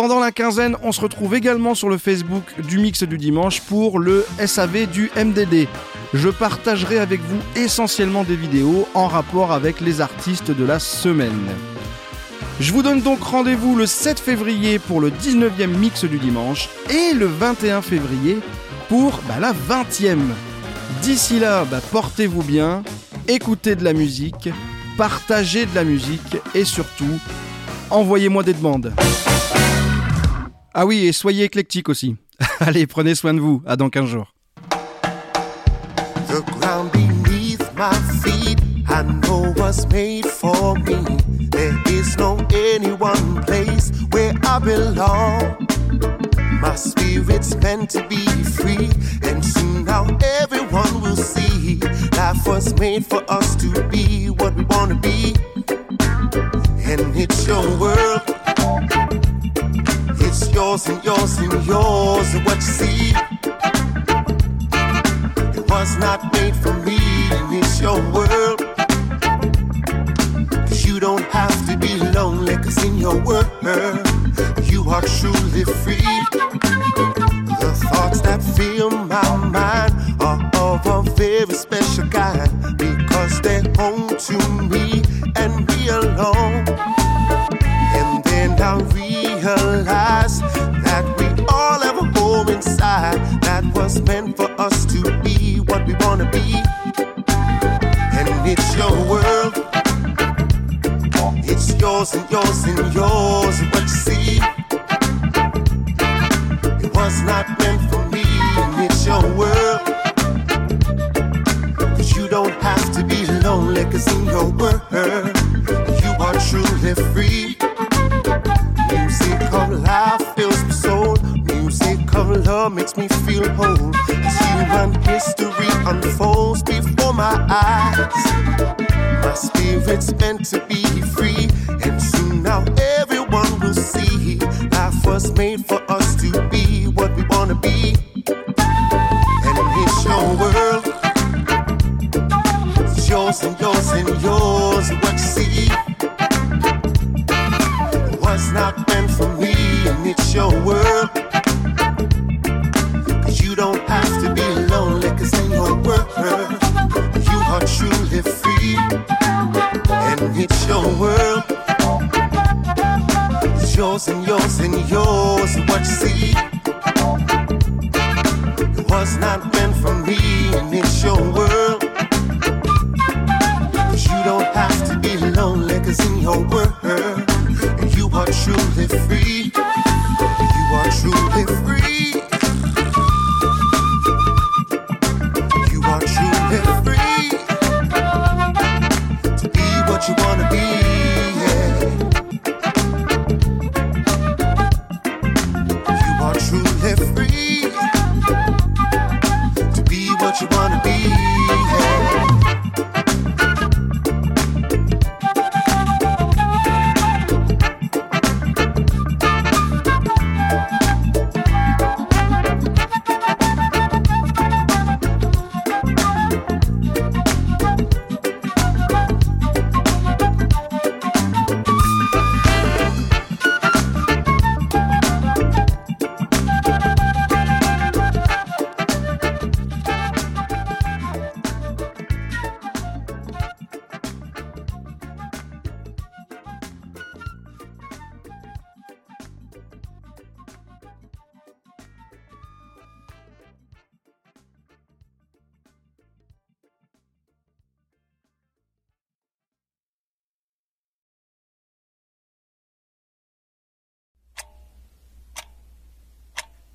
Pendant la quinzaine, on se retrouve également sur le Facebook du Mix du Dimanche pour le SAV du MDD. Je partagerai avec vous essentiellement des vidéos en rapport avec les artistes de la semaine. Je vous donne donc rendez-vous le 7 février pour le 19e mix du dimanche et le 21 février pour bah, la 20e. D'ici là, bah, portez-vous bien, écoutez de la musique, partagez de la musique et surtout, envoyez-moi des demandes. Ah oui, et soyez éclectiques aussi. Allez, prenez soin de vous. À dans 15 jours. The ground beneath my feet, I know was made for me. There is no any one place where I belong. My spirit's meant to be free, and soon now everyone will see. Life was made for us to be what we want to be, and it's your world. Yours and yours and yours and what you see. It was not made for me, and it's your world. You don't have to be lonely, cause in your world, you are truly free. The thoughts that fill my mind are of a very special kind because they're home to me and me alone. And then I realize that we all have a home inside that was meant for us to be what we want to be. And it's your world, it's yours and yours and yours. And what you see, it was not meant for me, and it's your world. You don't have to be lonely, cause in your world, you are truly free. Love makes me feel whole. As human history unfolds before my eyes. My spirit's meant to be free, and soon now everyone will see. Life was made for us to be what we wanna be. And it's your world. It's yours and yours and yours. What you see was not meant for me, and it's your world. Truly free. And it's your world. It's yours and yours and yours. What you see it was not meant for me, and it's your world. Cause you don't have to be lonely, cause in your world, you are truly free. You are truly free.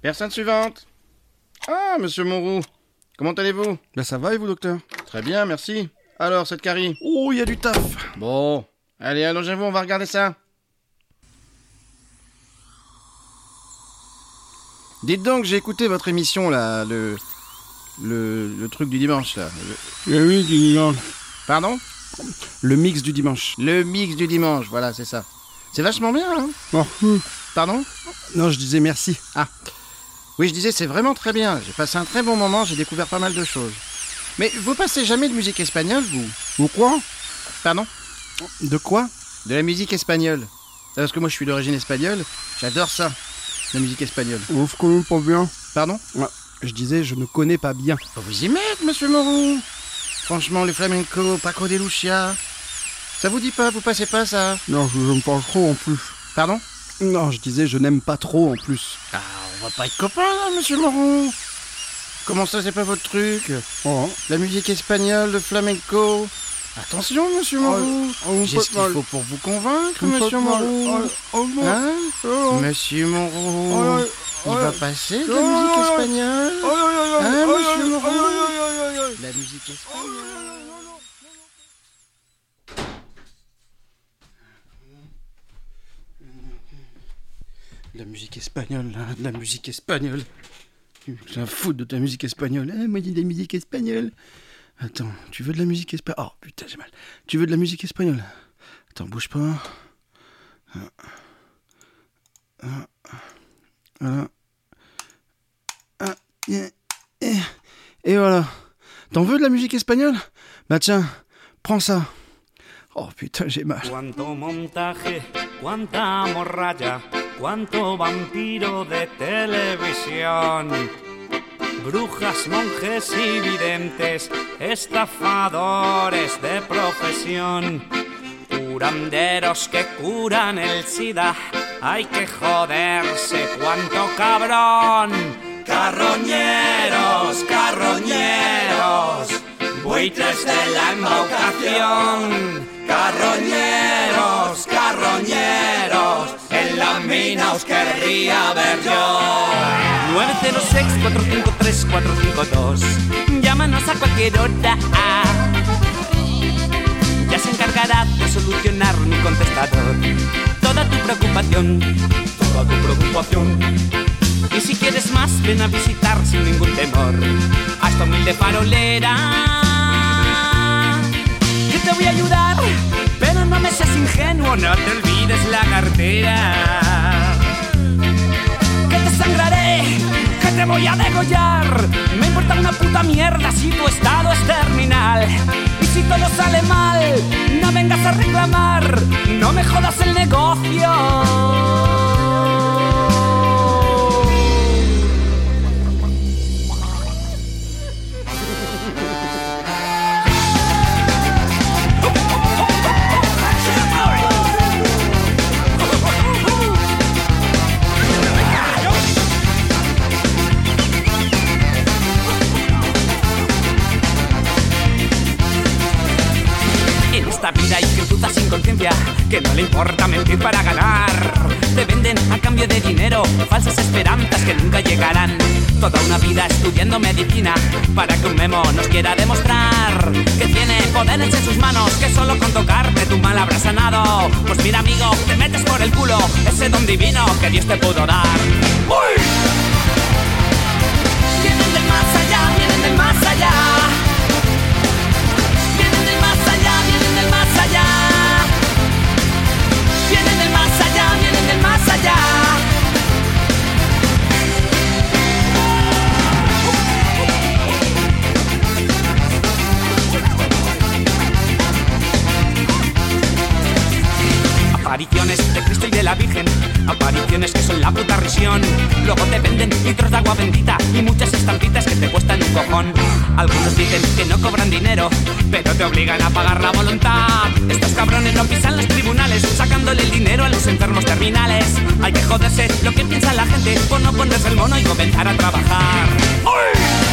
Personne suivante. Ah, monsieur Monroux. Comment allez-vous? Ben ça va et vous, docteur? Très bien, merci. Alors, cette carie? Oh, il y a du taf. Bon. Allez, allongez-vous, on va regarder ça. Dites donc, j'ai écouté votre émission, là, le... Le, le truc du dimanche, là. Le, mix du dimanche. Pardon? Le mix du dimanche. Le mix du dimanche, voilà, c'est ça. C'est vachement bien, hein? Pardon? Non, je disais merci. Ah. Oui, je disais, c'est vraiment très bien. J'ai passé un très bon moment, j'ai découvert pas mal de choses. Mais vous passez jamais de musique espagnole, vous Ou quoi Pardon De quoi De la musique espagnole. Parce que moi, je suis d'origine espagnole, j'adore ça, la musique espagnole. On se connaît pas bien. Pardon Je disais, je ne connais pas bien. Faut vous y mettre, monsieur Moreau. Franchement, le flamenco, Paco de Lucia. Ça vous dit pas, vous passez pas ça Non, je n'aime pas trop en plus. Pardon Non, je disais, je n'aime pas trop en plus. Ah, on va pas être copains, là, monsieur Moreau. Comment ça, c'est pas votre truc? Oh. La musique espagnole, le flamenco. Attention, monsieur Moreau. J'ai ce qu'il faut pour vous convaincre, monsieur. Moreau. Oh, oh, Hein? Oh. Monsieur. Oh, ouais, Il va passer de la Oh, musique espagnole? Oh. Hein, Oh, monsieur ouais. La musique espagnole. De la musique espagnole, de la musique espagnole. J'ai un foutre de ta musique espagnole. Eh, moi, dis de la musique espagnole. Attends, tu veux de la musique espagnole Oh putain, j'ai mal. Tu veux de la musique espagnole? Attends, bouge pas. Ah. Ah. Voilà. Ah. Et, et- et voilà. T'en veux de la musique espagnole? Bah tiens, prends ça. Oh putain, j'ai mal. Cuánto vampiro de televisión. Brujas, monjes y videntes, estafadores de profesión. Curanderos que curan el SIDA, hay que joderse, cuánto cabrón. Carroñeros, carroñeros, buitres de la embaucación. Carroñeros, carroñeros, la mina os querría ver yo. 906-453-452, llámanos a cualquier hora. Ya se encargará de solucionar mi contestador. Toda tu preocupación, toda tu preocupación. Y si quieres más, ven a visitar sin ningún temor a esta humilde farolera. Que te voy a ayudar, pero no me seas ingenuo, no te olvides la cartera. Que te sangraré, que te voy a degollar. Me importa una puta mierda si tu estado es terminal. Y si todo sale mal, no vengas a reclamar, no me jodas el negocio. Sin conciencia que no le importa mentir para ganar. Te venden a cambio de dinero falsas esperanzas que nunca llegarán. Toda una vida estudiando medicina para que un memo nos quiera demostrar que tiene poderes en sus manos, que solo con tocarte tu mal habrá sanado. Pues mira, amigo, te metes por el culo ese don divino que Dios te pudo dar. ¡Uy! ya. Bendita y muchas estampitas que te cuestan un cojón. Algunos dicen que no cobran dinero, pero te obligan a pagar la voluntad. Estos cabrones no pisan los tribunales, sacándole el dinero a los enfermos terminales. Hay que joderse lo que piensa la gente por no ponerse el mono y comenzar a trabajar. ¡Uy!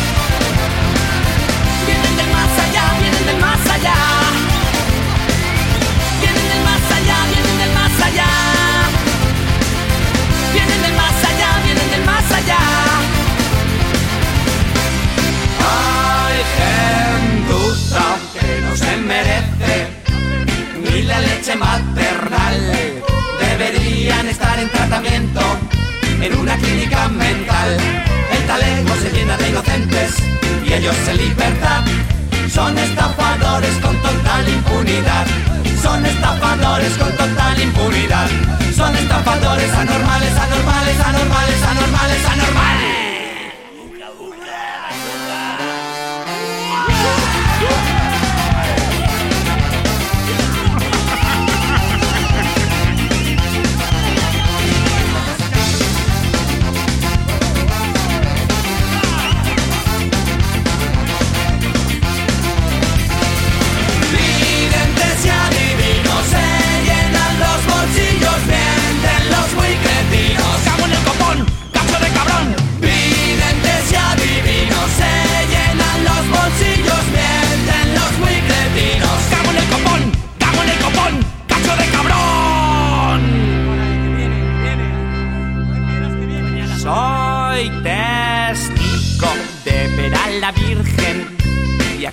Gentuza que no se merece ni la leche maternal. Deberían estar en tratamiento en una clínica mental. El talego se llena de inocentes y ellos en libertad. Son estafadores con total impunidad. Son estafadores con total impunidad. Son estafadores anormales, anormales, anormales, anormales, anormales.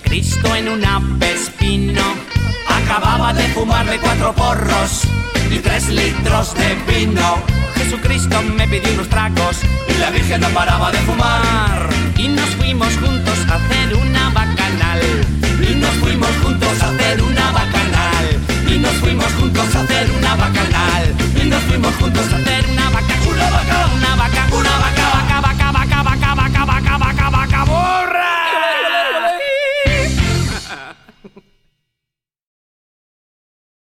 Cristo en un apespino. Acababa de fumarme cuatro porros y tres litros de vino. Jesucristo me pidió unos tragos y la Virgen no paraba de fumar. Y nos fuimos juntos a hacer una bacanal. Y nos fuimos juntos a hacer una bacanal. Y nos fuimos juntos a hacer una bacanal. Y nos fuimos juntos a hacer una vaca. Una vaca, una vaca, una vaca.